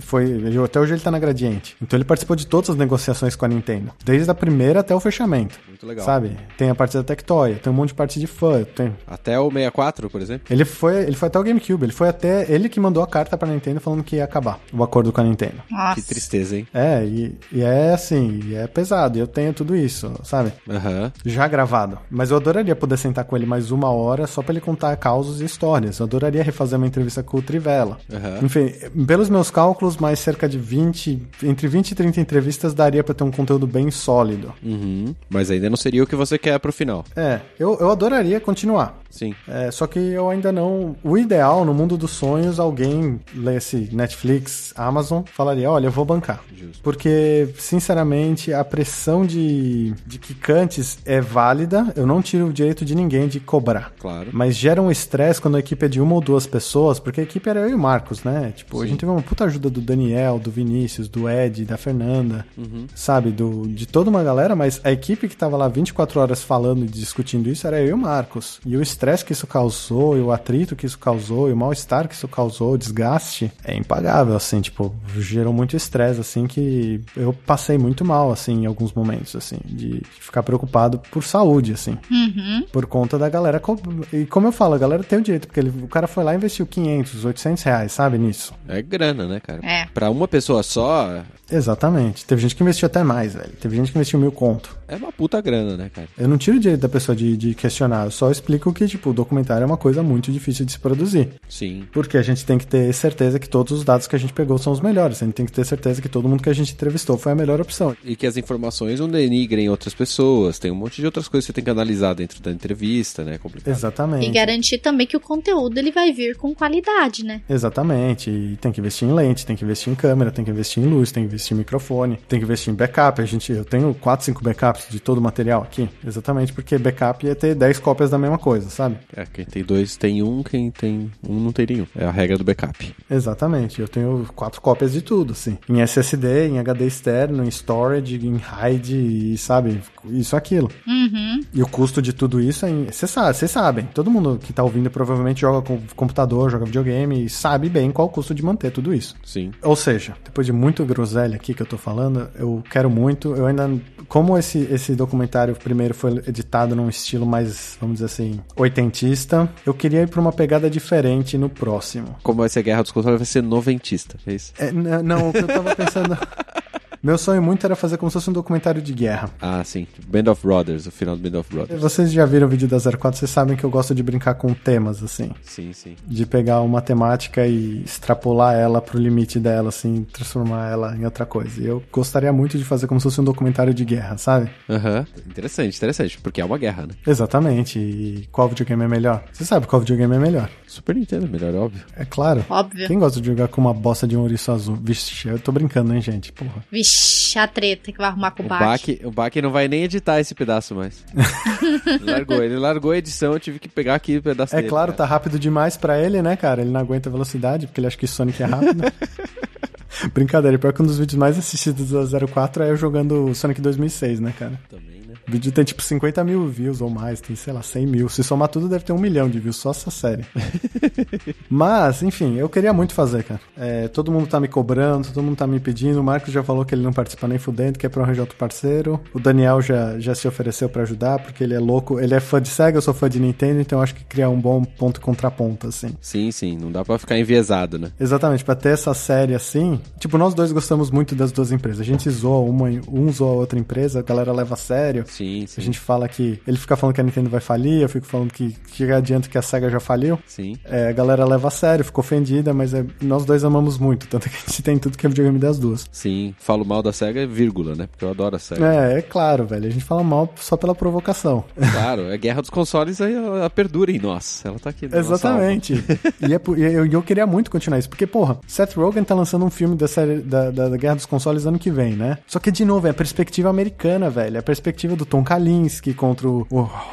foi até hoje ele tá na Gradiente. Então ele participou de todas as negociações com a Nintendo, desde a primeira até o fechamento. Muito legal. Sabe? Tem a parte da Tectoy, tem um monte de parte de fã, tem... Até o 64, por exemplo. Ele foi, ele foi até o GameCube, ele foi até ele que mandou a carta pra Nintendo falando que ia acabar o acordo com a Nintendo. Nossa. Que tristeza, hein? É, e, e é assim, e é pesado, e eu tenho tudo isso, sabe? Aham. Já gravado. Mas eu adoraria poder sentar com ele mais uma hora só pra ele contar causos e histórias. Eu adoraria refazer uma entrevista com o Trivela. Aham. Enfim, pelos meus cálculos, mais cerca de 20, entre 20 e 30 entrevistas daria pra ter um conteúdo bem sólido. Uhum. Mas ainda não seria o que você quer pro final. É, eu, eu adoraria continuar. Sim. É, só que eu ainda não. O ideal, no mundo dos sonhos, alguém lesse Netflix, Amazon, falaria: olha, eu vou bancar. Justo. Porque, sinceramente, a pressão de, de quicantes é válida. Eu não tiro o direito de ninguém de cobrar. Claro. Mas gera um estresse quando a equipe é de uma ou duas pessoas, porque a equipe era eu e o Marcos, né? Tipo, a gente teve uma puta ajuda do Daniel, do Vinícius, do Ed, da Fernanda, sabe? Do, de toda uma galera, mas a equipe que tava lá 24 horas falando e discutindo isso era eu e o Marcos. E o estresse que isso causou, e o atrito que isso causou, e o mal-estar que isso causou, o desgaste, é impagável, assim, tipo, gerou muito estresse, assim, que eu passei muito mal, assim, em alguns momentos, assim, de ficar preocupado por saúde, assim Uhum. por conta da galera. E como eu falo, a galera tem o direito, porque ele- o cara foi lá e investiu 500, 800 reais, sabe, nisso. É grana, né, cara? É. Pra uma pessoa só, Exatamente. Teve gente que investiu até mais, velho. Teve gente que investiu mil conto. É uma puta grana, né, cara? Eu não tiro o direito da pessoa de, de questionar, eu só explico que, tipo, o documentário é uma coisa muito difícil de se produzir. Sim. Porque a gente tem que ter certeza que todos os dados que a gente pegou são os melhores. A gente tem que ter certeza que todo mundo que a gente entrevistou foi a melhor opção. E que as informações não denigrem outras pessoas. Tem um monte de outras coisas que você tem que analisar dentro da entrevista, né? É complicado. Exatamente. E garantir também que o conteúdo ele vai vir com qualidade, né? Exatamente. E tem que investir em lente, tem que investir em câmera, tem que investir em luz, tem que investir em microfone, tem que investir em backup. A gente, eu tenho 4, 5 backups de todo o material aqui. Exatamente porque backup ia ter 10 cópias da mesma coisa, sabe? É, quem tem dois tem um, quem tem um não tem nenhum. É a regra do backup. Exatamente. Eu tenho quatro cópias de tudo, assim. Em SSD, em HD externo, em storage, em RAID, e sabe? Isso, aquilo. Uhum. E o custo de tudo isso é. Vocês sabe, sabem. Todo mundo que tá ouvindo provavelmente joga com computador, joga videogame e sabe bem qual o custo de manter tudo isso. Sim. Ou seja, depois de muito groselha aqui que eu tô falando, eu quero muito. Eu ainda. Como esse, esse documentário primeiro foi editado num estilo mais, vamos dizer assim, oitentista, eu queria ir pra uma pegada diferente no próximo. Como vai ser Guerra dos Consoles, vai ser noventista. É isso? É, não, o que eu tava pensando. Meu sonho muito era fazer como se fosse um documentário de guerra. Ah, sim. Band of Brothers, o final do Band of Brothers. Vocês já viram o vídeo da 04, vocês sabem que eu gosto de brincar com temas, assim. Sim, sim. De pegar uma temática e extrapolar ela pro limite dela, assim, transformar ela em outra coisa. E eu gostaria muito de fazer como se fosse um documentário de guerra, sabe? Aham. Interessante, interessante. Porque é uma guerra, né? Exatamente. E qual videogame é melhor? Você sabe qual videogame é melhor. Super Nintendo, melhor, óbvio. É claro. Óbvio. Quem gosta de jogar com uma bosta de um ouriço azul? Vixe, eu tô brincando, hein, gente? Porra. Vixe, a treta que vai arrumar com o O Bach. Bach, o Bach não vai nem editar esse pedaço mais. largou, ele largou a edição, eu tive que pegar aqui o pedaço É dele, claro, cara. tá rápido demais pra ele, né, cara? Ele não aguenta a velocidade, porque ele acha que Sonic é rápido. Brincadeira, pior que um dos vídeos mais assistidos da 04 é eu jogando Sonic 2006, né, cara? Também, né? O vídeo tem tipo 50 mil views ou mais, tem, sei lá, 100 mil. Se somar tudo, deve ter um milhão de views, só essa série. Mas, enfim, eu queria muito fazer, cara. É, todo mundo tá me cobrando, todo mundo tá me pedindo. O Marcos já falou que ele não participa nem fudendo, que é pra arranjar outro parceiro. O Daniel já, já se ofereceu pra ajudar, porque ele é louco. Ele é fã de Sega, eu sou fã de Nintendo, então eu acho que criar um bom ponto contraponto, assim. Sim, sim, não dá pra ficar enviesado, né? Exatamente, pra ter essa série assim. Tipo, nós dois gostamos muito das duas empresas. A gente zoa uma, um zoa a outra empresa, a galera leva a sério. Sim, sim. A gente fala que. Ele fica falando que a Nintendo vai falir, eu fico falando que chega adianta que a SEGA já faliu. Sim. É, a galera leva a sério, ficou ofendida, mas é- nós dois amamos muito. Tanto que a gente tem tudo que é videogame das duas. Sim. Falo mal da SEGA, vírgula, né? Porque eu adoro a SEGA. É, é claro, velho. A gente fala mal só pela provocação. Claro, é guerra dos consoles, aí ela, ela perdura em nós. Ela tá aqui. Exatamente. e é eu, eu queria muito continuar isso. Porque, porra, Seth Rogen tá lançando um filme da série da, da, da Guerra dos Consoles ano que vem, né? Só que, de novo, é a perspectiva americana, velho. É a perspectiva do Tom Kalinske, contra o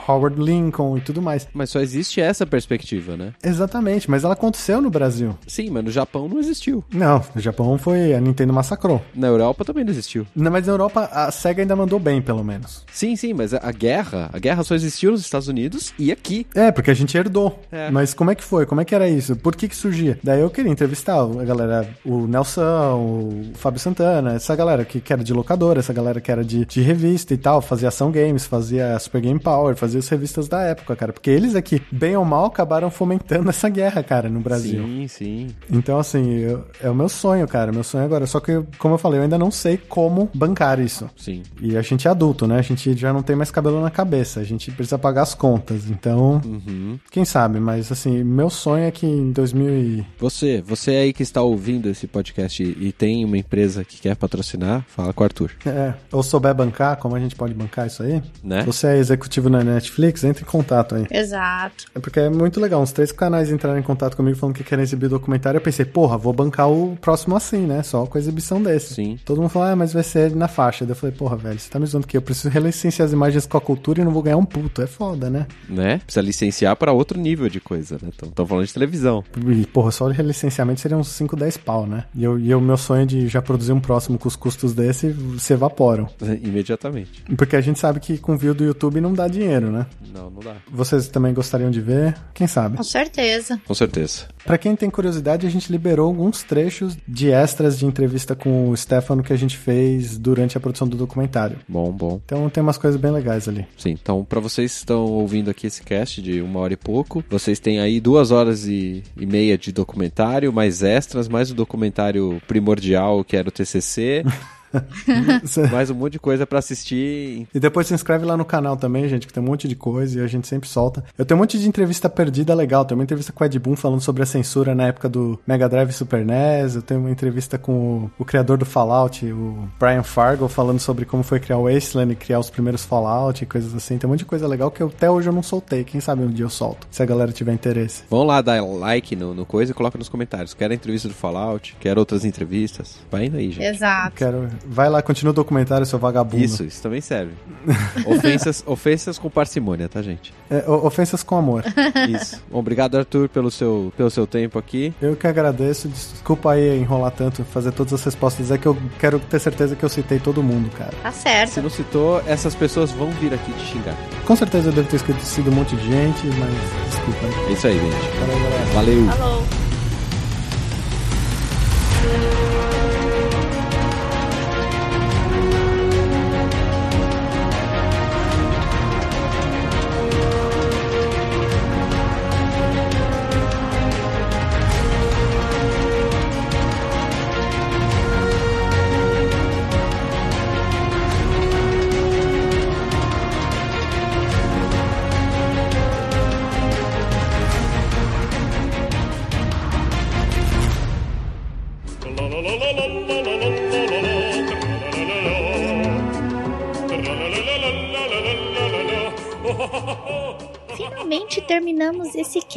Howard Lincoln e tudo mais. Mas só existe essa perspectiva, né? Exatamente, mas ela aconteceu no Brasil. Sim, mas no Japão não existiu. Não, no Japão foi a Nintendo massacrou. Na Europa também não existiu. Não, mas na Europa a SEGA ainda mandou bem, pelo menos. Sim, sim, mas a, guerra, a guerra só existiu nos Estados Unidos e aqui. É, porque a gente herdou. É. Mas como é que foi? Como é que era isso? Por que que surgia? Daí eu queria entrevistar a galera, o Nelson, o Fábio Santana, essa galera que, que era de locadora, essa galera que era de, de revista e tal, fazia Ação Games, fazia Super Game Power, fazia as revistas da época, cara. Porque eles aqui, bem ou mal, acabaram fomentando essa guerra, cara, no Brasil. Sim, sim. Então, assim, eu- é o meu sonho, cara. Meu sonho agora. Só que, como eu falei, eu ainda não sei como bancar isso. Sim. E a gente é adulto, né? A gente já não tem mais cabelo na cabeça. A gente precisa pagar as contas. Então, Uhum. quem sabe? Mas, assim, meu sonho é que em 2000 e... Você, você aí que está ouvindo esse podcast e, e tem uma empresa que quer patrocinar, fala com o Arthur, É, ou souber bancar, como a gente pode bancar isso aí? né? Você é executivo na Netflix, entre em contato aí. Exato. É porque é muito legal. Uns três canais entraram em contato comigo falando que querem exibir documentário. Eu pensei, porra, vou bancar o próximo assim, né? Só com a exibição desse. Sim. Todo mundo falou, ah, mas vai ser na faixa. Daí eu falei, porra, velho, você tá me zoando que eu preciso relicenciar as imagens com a cultura e não vou ganhar um puto. É foda, né? Né? Precisa licenciar para outro nível de coisa, né? Estão falando de televisão. E, porra, só o relicenciamento seria uns 5, 10 pau, né? E eu- e o meu sonho de já produzir um próximo com os custos desse se evaporam. Imediatamente. Porque a gente sabe que com view do YouTube não dá dinheiro, né? Não, não dá. Vocês também gostariam de ver? Quem sabe? Com certeza. Com certeza. Pra quem tem curiosidade, a gente liberou alguns trechos de extras de entrevista com o Stefano que a gente fez durante a produção do documentário. Bom, bom. Então tem umas coisas bem legais ali. Sim, então para vocês que estão ouvindo aqui esse cast de uma hora e pouco, vocês têm aí duas horas e, e meia de documentário, mais extras, mais o documentário primordial que era o TCC, mais um monte de coisa para assistir. E depois se inscreve lá no canal também, gente, que tem um monte de coisa e a gente sempre solta. Eu tenho um monte de entrevista perdida legal. Tem uma entrevista com o Ed Boon falando sobre a censura na época do Mega Drive e Super NES. Eu tenho uma entrevista com o, o criador do Fallout, o Brian Fargo, falando sobre como foi criar o Wasteland e criar os primeiros Fallout e coisas assim. Tem um monte de coisa legal que eu, até hoje eu não soltei. Quem sabe um dia eu solto, se a galera tiver interesse. Vão lá dar like no, no coisa e coloca nos comentários. Quer a entrevista do Fallout? Quer outras entrevistas? Vai indo aí, gente. Exato. Quero... Vai lá, continua o documentário, seu vagabundo. Isso, isso também serve. ofensas, ofensas com parcimônia, tá, gente? É, ofensas com amor. Isso. Bom, obrigado, Arthur, pelo seu, pelo seu tempo aqui. Eu que agradeço. Desculpa aí enrolar tanto, fazer todas as respostas. É que eu quero ter certeza que eu citei todo mundo, cara. Tá Se certo. não citou, essas pessoas vão vir aqui te xingar. Com certeza eu devo ter esquecido um monte de gente, mas desculpa. É isso aí, gente. Valeu, galera. Valeu. Falou.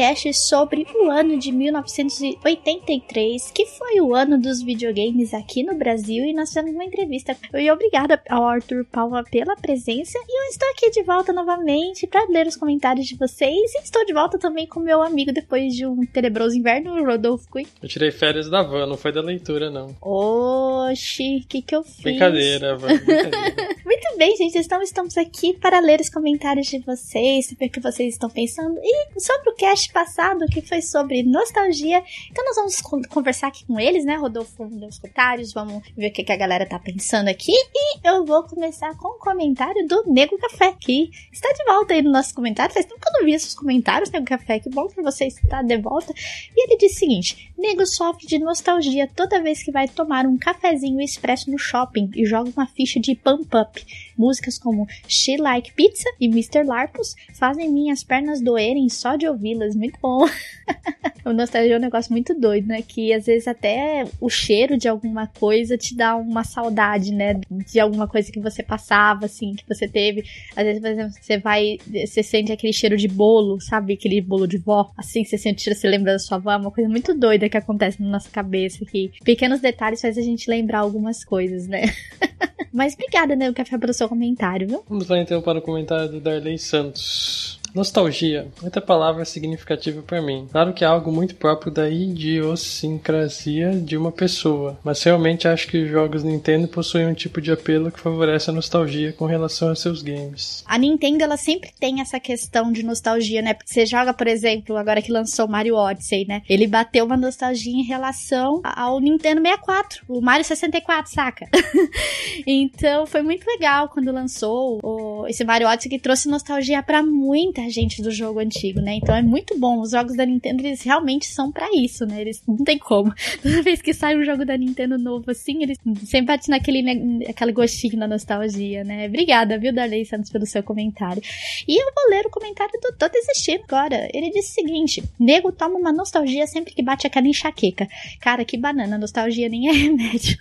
Terminamos esse cast sobre o ano de 1983, que foi o ano dos videogames aqui no Brasil, e nós fizemos uma entrevista. E obrigada ao Arthur Palma pela presença, e eu estou aqui de volta novamente para ler os comentários de vocês, e estou de volta também com meu amigo depois de um tenebroso inverno, o Rodolfo Quick. Eu tirei férias da van, não foi da leitura, não. Oxi, o que que eu fiz? Brincadeira, van. Brincadeira. Muito bem, gente. Então estamos aqui para ler os comentários de vocês, saber o que vocês estão pensando. E sobre o cast passado, que foi sobre nostalgia. Então nós vamos con- conversar aqui com eles, né? Rodolfo vamos ler os comentários, vamos ver o que, que a galera tá pensando aqui. E eu vou começar com o comentário do Nego Café, que está de volta aí no nosso comentário. Faz tempo que eu não vi esses comentários, Nego Café. Que bom que você está de volta. E ele diz o seguinte: Nego sofre de nostalgia toda vez que vai tomar um cafezinho expresso no shopping e joga uma ficha de Pump Up. Músicas como She Like Pizza e Mr. Larpus fazem minhas pernas doerem só de ouvi-las. Muito bom. o nostalgia é um negócio muito doido, né? Que às vezes até o cheiro de alguma coisa te dá uma saudade, né? De alguma coisa que você passava, assim, que você teve. Às vezes, por exemplo, você vai, você sente aquele cheiro de bolo, sabe? Aquele bolo de vó. Assim, você sente, você lembra da sua avó. É uma coisa muito doida que acontece na nossa cabeça. Que pequenos detalhes fazem a gente lembrar algumas coisas, né? Mas obrigada, né, o Café, pelo seu comentário, viu? Vamos lá então para o comentário do Darley Santos. Nostalgia. Muita palavra significativa para mim. Claro que é algo muito próprio da idiosincrasia de uma pessoa, mas realmente acho que os jogos Nintendo possuem um tipo de apelo que favorece a nostalgia com relação a seus games. A Nintendo, ela sempre tem essa questão de nostalgia, né? Porque você joga, por exemplo, agora que lançou Mario Odyssey, né? Ele bateu uma nostalgia em relação ao Nintendo 64, o Mario 64, saca? então, foi muito legal quando lançou o, esse Mario Odyssey que trouxe nostalgia para muita gente do jogo antigo, né? Então é muito bom. Os jogos da Nintendo, eles realmente são para isso, né? Eles não tem como. Toda vez que sai um jogo da Nintendo novo assim, eles sempre batem naquele aquele gostinho da nostalgia, né? Obrigada, viu, Darley Santos, pelo seu comentário. E eu vou ler o comentário do Tô Desistindo agora. Ele disse o seguinte: Nego toma uma nostalgia sempre que bate aquela enxaqueca. Cara, que banana, nostalgia nem é remédio.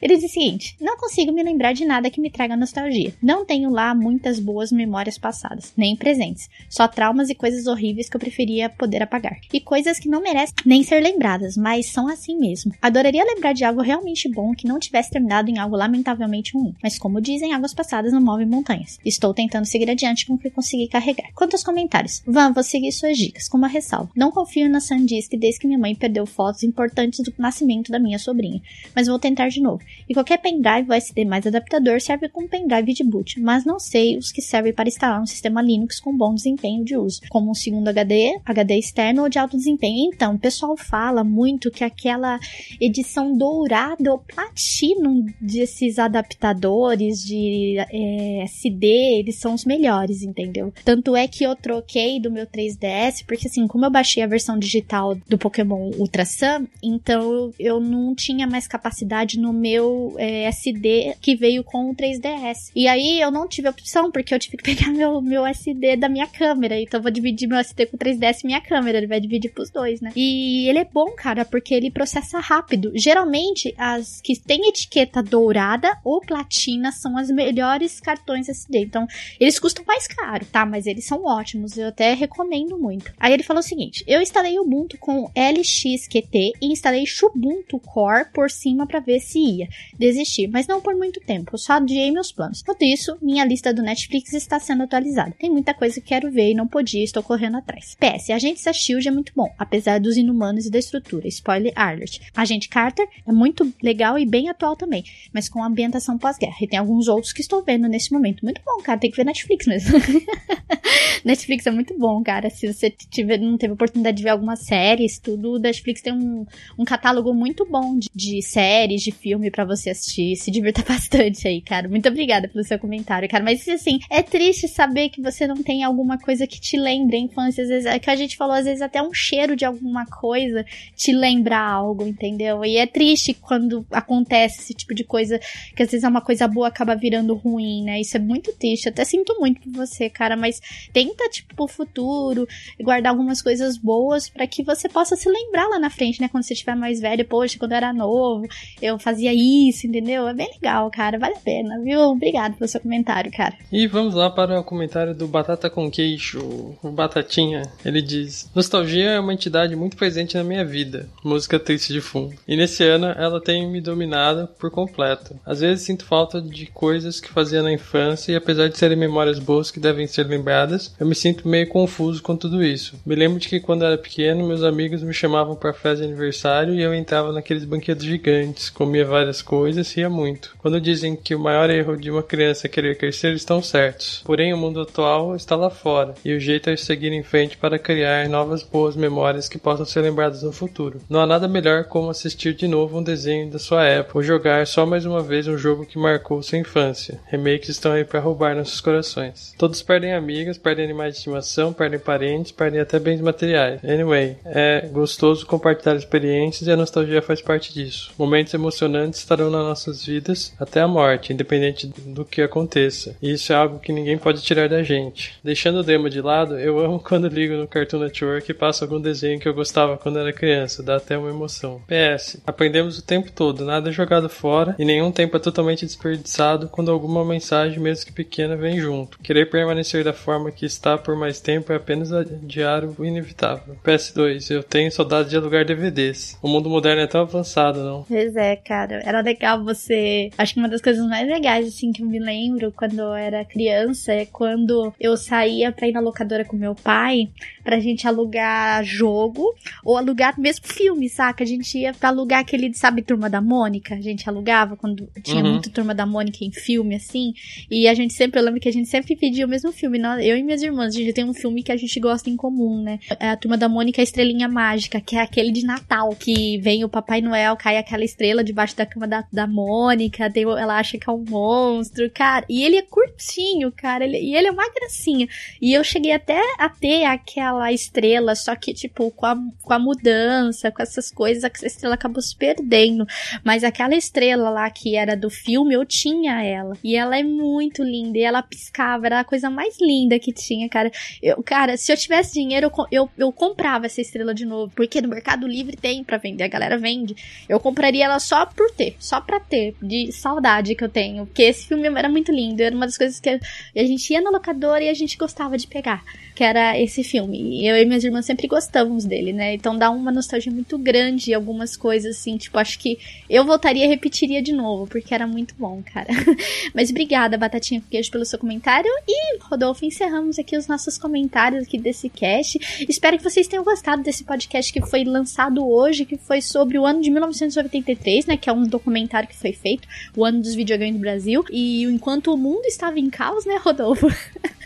Ele diz o seguinte: Não consigo me lembrar de nada que me traga nostalgia. Não tenho lá muitas boas memórias passadas, nem presentes. Só traumas e coisas horríveis que eu preferia poder apagar. E coisas que não merecem nem ser lembradas, mas são assim mesmo. Adoraria lembrar de algo realmente bom que não tivesse terminado em algo lamentavelmente ruim. Mas como dizem, águas passadas não movem montanhas. Estou tentando seguir adiante com o que consegui carregar. Quanto aos comentários, Van, vou seguir suas dicas, com uma ressalva. Não confio na Sandisk desde que minha mãe perdeu fotos importantes do nascimento da minha sobrinha. Mas vou tentar de novo. E qualquer pendrive USB mais adaptador serve como pendrive de boot, mas não sei os que servem para instalar um sistema Linux com bom desempenho de uso, como um segundo HD, HD externo ou de alto desempenho. Então, o pessoal fala muito que aquela edição dourada ou platino desses adaptadores de é, SD, eles são os melhores, entendeu? Tanto é que eu troquei do meu 3DS, porque assim, como eu baixei a versão digital do Pokémon Ultra Sun, então eu não tinha mais capacidade no meu é, SD que veio com o 3DS. E aí eu não tive opção, porque eu tive que pegar meu, meu SD da minha câmera. Então eu vou dividir meu SD com o 3DS e minha câmera. Ele vai dividir pros dois, né? E ele é bom, cara, porque ele processa rápido. Geralmente, as que tem etiqueta dourada ou platina são as melhores cartões SD. Então, eles custam mais caro, tá? Mas eles são ótimos. Eu até recomendo muito. Aí ele falou o seguinte: eu instalei Ubuntu com LXQT e instalei Xubuntu Core por cima para ver se ia. Desisti, mas não por muito tempo. Só adiei meus planos. Por isso, minha lista do Netflix está sendo atualizada. Tem muita coisa que quero ver e não podia, estou correndo atrás. PS, Agente da Shield é muito bom, apesar dos inumanos e da estrutura. Spoiler alert. Agente Carter é muito legal e bem atual também, mas com ambientação pós-guerra. E tem alguns outros que estou vendo nesse momento. Muito bom, cara. Tem que ver Netflix mesmo. Netflix é muito bom, cara. Se você tiver, não teve oportunidade de ver algumas séries, tudo, Netflix tem um, um catálogo muito bom de, de séries, de filme para você assistir. Se divirta bastante aí, cara. Muito obrigada pelo seu comentário, cara. Mas assim, é triste saber que você não tem alguma coisa que te lembre a infância. Às vezes, é que a gente falou, às vezes até um cheiro de alguma coisa te lembra algo, entendeu? E é triste quando acontece esse tipo de coisa, que às vezes é uma coisa boa acaba virando ruim, né? Isso é muito triste. Até sinto muito por você, cara, mas tenta, tipo, pro futuro, guardar algumas coisas boas para que você possa se lembrar lá na frente, né? Quando você estiver mais velho, poxa, quando eu era novo, eu fazia isso, entendeu? É bem legal, cara. Vale a pena, viu? Obrigado pelo seu comentário, cara. E vamos lá para o comentário do Batata com Queixo, o Batatinha. Ele diz: Nostalgia é uma entidade muito presente na minha vida, música triste de fundo. E nesse ano ela tem me dominado por completo. Às vezes sinto falta de coisas que fazia na infância e apesar de serem memórias boas que devem ser lembradas, eu me sinto meio confuso com tudo isso. Me lembro de que quando era pequeno, meus amigos me chamavam para festa de aniversário e eu entrava naqueles banquetos gigantes, comia várias coisas, ria muito. Quando dizem que o maior erro de uma criança é querer crescer, estão certos. Porém, o mundo atual está lá fora e o jeito é seguir em frente para criar novas boas memórias que possam ser lembradas no futuro. Não há nada melhor como assistir de novo um desenho da sua época ou jogar só mais uma vez um jogo que marcou sua infância. Remakes estão aí para roubar nossos corações. Todos perdem amigas, perdem animais de estimação, perdem parentes, perdem até bens materiais. Anyway, é gostoso compartilhar experiências e a nostalgia faz parte disso. Momentos emocionantes estarão nas nossas vidas até a morte, independente do que aconteça. E isso é algo que ninguém pode tirar da gente. Deixando o demo de lado, eu amo quando ligo no Cartoon Network e passo algum desenho que eu gostava quando era criança, dá até uma emoção. PS, aprendemos o tempo todo, nada é jogado fora e nenhum tempo é totalmente desperdiçado quando alguma mensagem, mesmo que pequena, vem junto. Querer permanecer da forma que está por mais tempo é apenas adiar o inevitável. PS2, eu tenho saudade de alugar DVDs. O mundo moderno é tão avançado, não? Pois é, cara. Era legal você. Acho que uma das coisas mais legais, assim, que eu me lembro quando eu era criança é quando eu saía pra ir na locadora com meu pai pra gente alugar jogo ou alugar mesmo filme, saca? A gente ia pra alugar aquele, sabe, Turma da Mônica? A gente alugava quando tinha Uhum. muito Turma da Mônica em filme, assim. E a gente sempre, eu lembro que a gente sempre pedia o mesmo filme. Eu e minhas irmãs, a gente tem um filme que a gente gosta em comum, né? É a Turma da Mônica a Estrelinha Mágica, que é aquele de Natal, que vem o Papai Noel, cai aquela estrela debaixo da cama da, da Mônica, tem, ela acha que é um monstro, cara. E ele é curtinho, cara, ele- e ele é uma gracinha. E eu cheguei até a ter aquela estrela, só que, tipo, com a, com a mudança, com essas coisas, essa estrela acabou se perdendo. Mas aquela estrela lá que era do filme, eu tinha ela. E ela é muito linda. E ela piscava, era a coisa mais linda que tinha, cara. Eu, cara, se eu tivesse dinheiro, eu, eu, eu comprava essa estrela de novo. Porque no Mercado Livre tem pra vender, a galera vende. Eu compraria ela só por ter, só pra ter, de saudade que eu tenho. Porque esse filme era muito lindo. Era uma das coisas que a gente ia na locadora e a gente gostava de pegar. Que era esse filme. E eu e minhas irmãs sempre gostávamos dele, né? Então dá uma nostalgia muito grande e algumas coisas assim. Tipo, acho que eu voltaria e repetiria de novo, porque era muito bom, cara. Mas obrigada, Batatinha com Queijo, pelo seu comentário. E, Rodolfo, encerramos aqui os nossos comentários aqui desse cast. Espero que vocês tenham gostado desse podcast que foi lançado hoje, que foi sobre o ano de 1983, né? Que é um documentário que foi feito, o ano dos videogames do Brasil. E enquanto o mundo estava em caos, né, Rodolfo?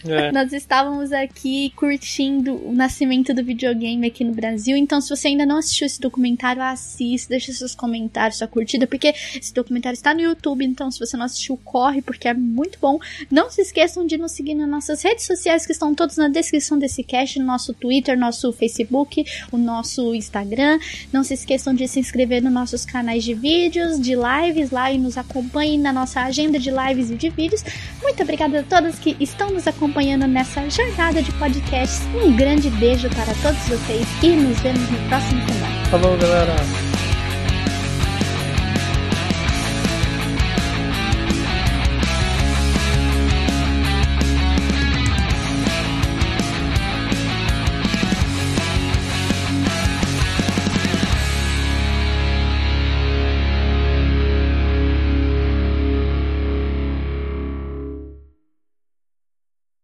É. Nós estávamos aqui curtindo o nascimento do videogame aqui no Brasil. Então, se você ainda não assistiu esse documentário, assista, deixa seus comentários, sua curtida, porque esse documentário está no YouTube. Então, se você não assistiu, corre, porque é muito bom. Não se esqueçam de nos seguir nas nossas redes sociais, que estão todas na descrição desse cast: no nosso Twitter, nosso Facebook, o nosso Instagram. Não se esqueçam de se inscrever nos nossos canais de vídeos, de lives lá e nos acompanhem na nossa agenda de lives e de vídeos. Muito obrigada a todos que estão nos acompanhando nessa jornada de podcasts. Um grande beijo para todos vocês e nos vemos no próximo semana. Falou, galera.